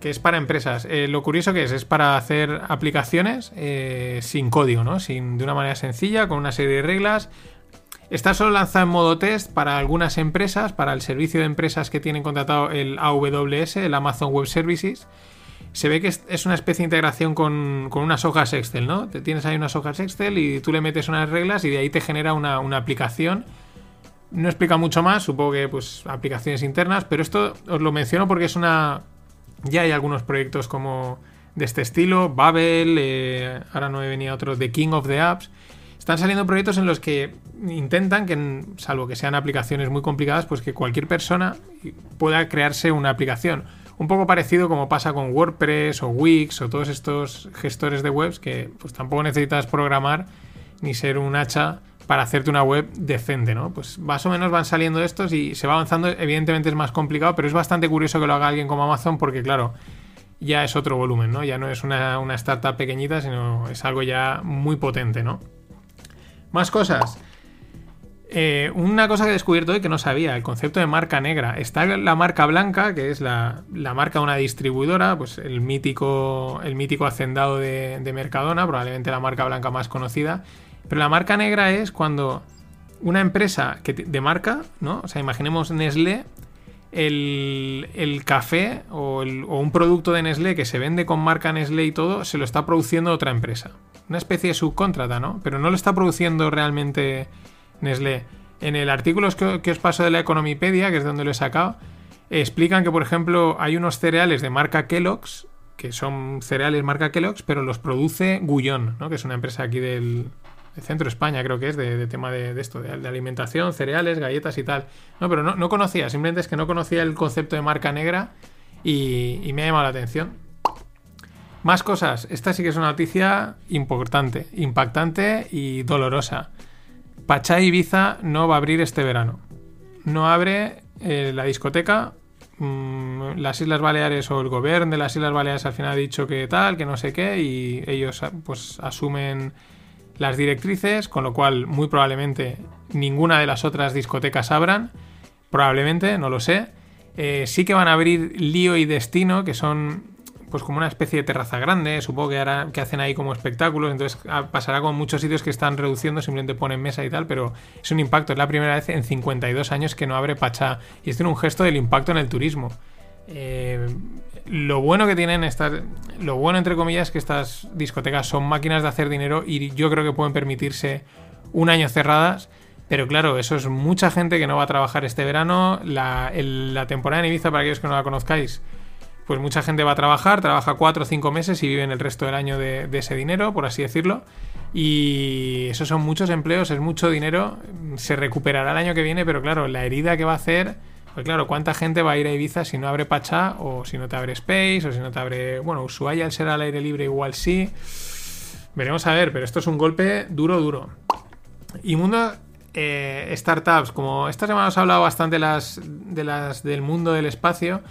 que es para empresas. Eh, lo curioso que es, es para hacer aplicaciones eh, sin código, ¿no? Sin, de una manera sencilla, con una serie de reglas. Está solo lanzado en modo test para algunas empresas, para el servicio de empresas que tienen contratado el AWS, el Amazon Web Services. Se ve que es una especie de integración con, unas hojas Excel, ¿no? Tienes ahí unas hojas Excel y tú le metes unas reglas y de ahí te genera una, una aplicación no explica mucho más, supongo que pues aplicaciones internas, pero esto os lo menciono porque es una... Ya hay algunos proyectos como de este estilo, Babel, eh, ahora no me venía otro, The King of the Apps. Están saliendo proyectos en los que intentan que, salvo que sean aplicaciones muy complicadas, pues que cualquier persona pueda crearse una aplicación. Un poco parecido como pasa con WordPress o Wix o todos estos gestores de webs que pues tampoco necesitas programar ni ser un hacha para hacerte una web decente, ¿no? Pues más o menos van saliendo estos y se va avanzando. Evidentemente es más complicado, pero es bastante curioso que lo haga alguien como Amazon porque, claro, ya es otro volumen, ¿no? Ya no es una, startup pequeñita, sino es algo ya muy potente, ¿no? Más cosas. Eh, una cosa que he descubierto hoy que no sabía, el concepto de marca negra. Está la marca blanca, que es la, marca de una distribuidora, pues el mítico, el mítico hacendado de, de Mercadona, probablemente la marca blanca más conocida. Pero la marca negra es cuando una empresa que de marca, ¿no? O sea, imaginemos Nestlé, el, café o, un producto de Nestlé que se vende con marca Nestlé y todo, se lo está produciendo otra empresa. una especie de subcontrata, ¿no? Pero no lo está produciendo realmente Nestlé. En el artículo que, os paso de la Economipedia, que es donde lo he sacado, explican que, por ejemplo, hay unos cereales de marca Kellogg's, que son cereales marca Kellogg's, pero los produce Gullón, que es una empresa aquí del, centro de España, creo que es, de, tema de, esto, de, alimentación, cereales, galletas y tal. No, pero no, conocía, simplemente es que no conocía el concepto de marca negra y me ha llamado la atención. Más cosas, esta sí que es una noticia importante, impactante y dolorosa. Pachá Ibiza no va a abrir este verano. No abre eh, la discoteca, mm, las Islas Baleares o el gobierno de las Islas Baleares al final ha dicho que tal, que no sé qué, y ellos pues asumen las directrices, con lo cual muy probablemente ninguna de las otras discotecas abran, probablemente, no lo sé. Eh, sí que van a abrir Lío y Destino, que son pues como una especie de terraza grande, supongo que, hará, que hacen ahí como espectáculos, entonces ah, pasará con muchos sitios que están reduciendo, simplemente ponen mesa y tal, pero es un impacto, es la primera vez en 52 años que no abre Pachá, y esto es un gesto del impacto en el turismo. Eh, lo bueno que tienen estas, lo bueno entre comillas es que estas discotecas son máquinas de hacer dinero y yo creo que pueden permitirse un año cerradas, pero claro, eso es mucha gente que no va a trabajar este verano, la, temporada en Ibiza, para aquellos que no la conozcáis, pues mucha gente va a trabajar, trabaja cuatro o cinco meses y viven el resto del año de, ese dinero, por así decirlo. Y esos son muchos empleos, es mucho dinero. Se recuperará el año que viene, pero claro, la herida que va a hacer. Pues claro, ¿cuánta gente va a ir a Ibiza si no abre Pachá o si no te abre Space o si no te abre. Bueno, Ushuaia al ser al aire libre igual sí. Veremos a ver, pero esto es un golpe duro, duro. Y mundo eh, startups, como esta semana os hablado bastante las, de las del mundo del espacio,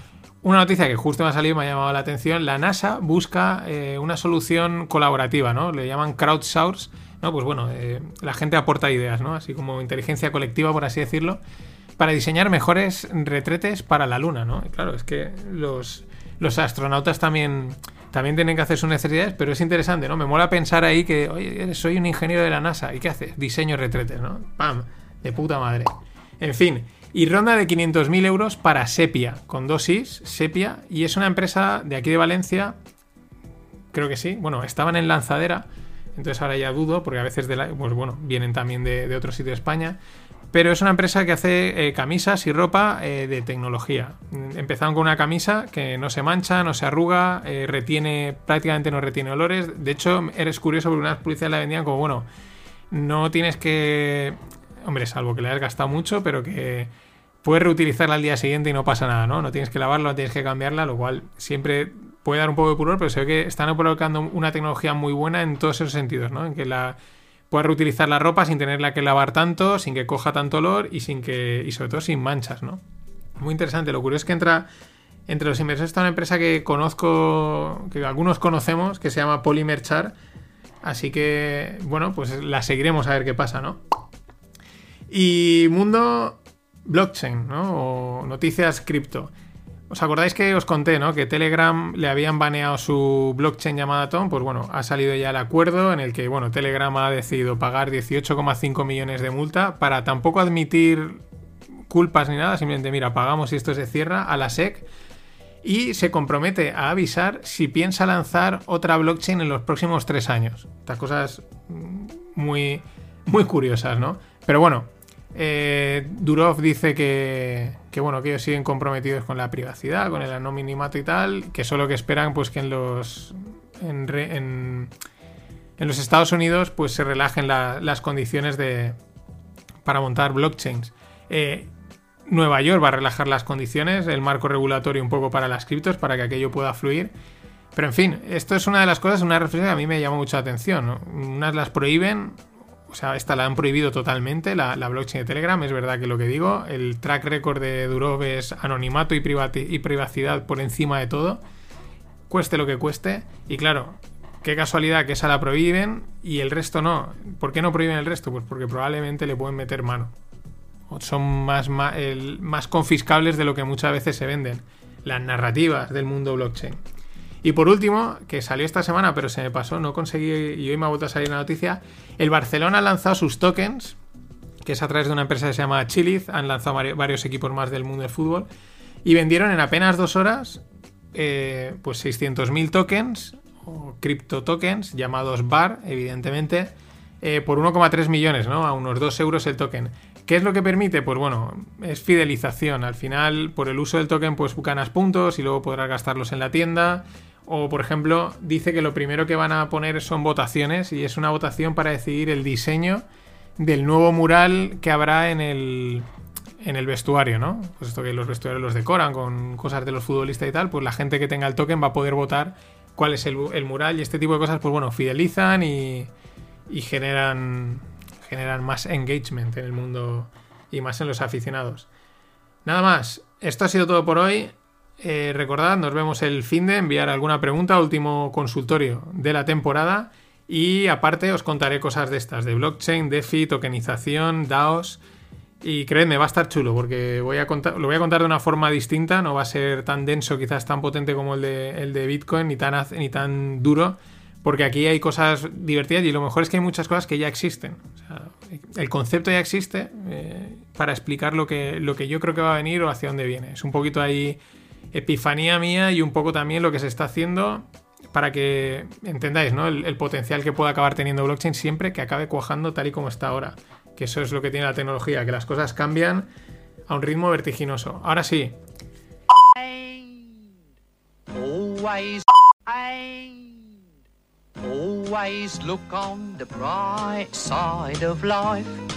una noticia que justo me ha salido me ha llamado la atención. La NASA busca eh, una solución colaborativa, ¿no? Le llaman crowdsource, ¿no? Pues bueno, eh, la gente aporta ideas, ¿no? Así como inteligencia colectiva, por así decirlo, para diseñar mejores retretes para la Luna, ¿no? Y claro, es que los, los astronautas también, también tienen que hacer sus necesidades, pero es interesante, ¿no? Me mola pensar ahí que, oye, soy un ingeniero de la NASA, ¿y qué haces? Diseño retretes, ¿no? ¡Pam! De puta madre. En fin, y ronda de 500.000 euros para Sepia, con dosis, Sepia, y es una empresa de aquí de Valencia, creo que sí, bueno, estaban en lanzadera, entonces ahora ya dudo, porque a veces de pues bueno, vienen también de, otro sitio de España, pero es una empresa que hace eh, camisas y ropa eh, de tecnología. Empezaron con una camisa que no se mancha, no se arruga, eh, retiene, prácticamente no retiene olores. De hecho, eres curioso porque unas publicidades la vendían como, bueno, no tienes que Hombre, salvo que le hayas gastado mucho, pero que puedes reutilizarla al día siguiente y no pasa nada, ¿no? No tienes que lavarla, no tienes que cambiarla, lo cual siempre puede dar un poco de pudor, pero se ve que están colocando una tecnología muy buena en todos esos sentidos, ¿no? En que la puedas reutilizar la ropa sin tenerla que lavar tanto, sin que coja tanto olor y sin que y sobre todo sin manchas, ¿no? Muy interesante. Lo curioso es que entra entre los inversores está una empresa que conozco, que algunos conocemos, que se llama Polymerchar. Así que, bueno, pues la seguiremos a ver qué pasa, ¿no? Y mundo blockchain, ¿no? O noticias cripto. ¿Os acordáis que os conté, ¿no? Que Telegram le habían baneado su blockchain llamada Tom. Pues bueno, ha salido ya el acuerdo en el que, bueno, Telegram ha decidido pagar 18,5 millones de multa para tampoco admitir culpas ni nada. Simplemente, mira, pagamos y esto se cierra a la SEC. Y se compromete a avisar si piensa lanzar otra blockchain en los próximos tres años. Estas cosas muy, muy curiosas, ¿no? Pero bueno, eh, Durov dice que, bueno, que ellos siguen comprometidos con la privacidad, con el anonimato y tal, que solo que esperan pues que en los en, los Estados Unidos pues se relajen las condiciones de para montar blockchains. Eh, Nueva York va a relajar las condiciones, el marco regulatorio un poco para las criptos, para que aquello pueda fluir. Pero en fin, esto es una de las cosas, una reflexión que a mí me llama mucha atención. Unas las prohíben, o sea, esta la han prohibido totalmente, la, blockchain de Telegram, es verdad que lo que digo, el track record de Durov es anonimato y, y privacidad por encima de todo, cueste lo que cueste, y claro, qué casualidad que esa la prohíben y el resto no. ¿Por qué no prohíben el resto? Pues porque probablemente le pueden meter mano. O son más, más, más confiscables de lo que muchas veces se venden. Las narrativas del mundo blockchain. Y por último, que salió esta semana, pero se me pasó, no conseguí, y hoy me ha vuelto a salir la noticia, el Barcelona ha lanzado sus tokens, que es a través de una empresa que se llama Chiliz, han lanzado varios equipos más del mundo del fútbol, y vendieron en apenas dos horas eh, pues 600.000 tokens, o cripto tokens, llamados BAR, evidentemente, eh, por 1,3 millones, ¿no? A unos 2 euros el token. ¿Qué es lo que permite? Pues bueno, es fidelización. Al final, por el uso del token, pues ganas puntos y luego podrás gastarlos en la tienda. O, por ejemplo, dice que lo primero que van a poner son votaciones y es una votación para decidir el diseño del nuevo mural que habrá en el, en el vestuario, ¿no? Pues esto que los vestuarios los decoran con cosas de los futbolistas y tal, pues la gente que tenga el token va a poder votar cuál es el, mural y este tipo de cosas, pues bueno, fidelizan y, y generan, generan más engagement en el mundo y más en los aficionados. Nada más, esto ha sido todo por hoy. Eh, recordad, nos vemos el fin de enviar alguna pregunta, último consultorio de la temporada. Y aparte os contaré cosas de estas, de blockchain, DeFi, tokenización, DAOs. Y creedme, va a estar chulo, porque voy a contar, lo voy a contar de una forma distinta, no va a ser tan denso, quizás tan potente como el de, el de Bitcoin, ni tan, ni tan duro, porque aquí hay cosas divertidas y lo mejor es que hay muchas cosas que ya existen. O sea, el concepto ya existe eh, para explicar lo que, lo que yo creo que va a venir o hacia dónde viene. Es un poquito ahí epifanía mía y un poco también lo que se está haciendo para que entendáis ¿no? el, potencial que puede acabar teniendo blockchain siempre que acabe cuajando tal y como está ahora. Que eso es lo que tiene la tecnología, que las cosas cambian a un ritmo vertiginoso. Ahora sí, always look on the bright side of life.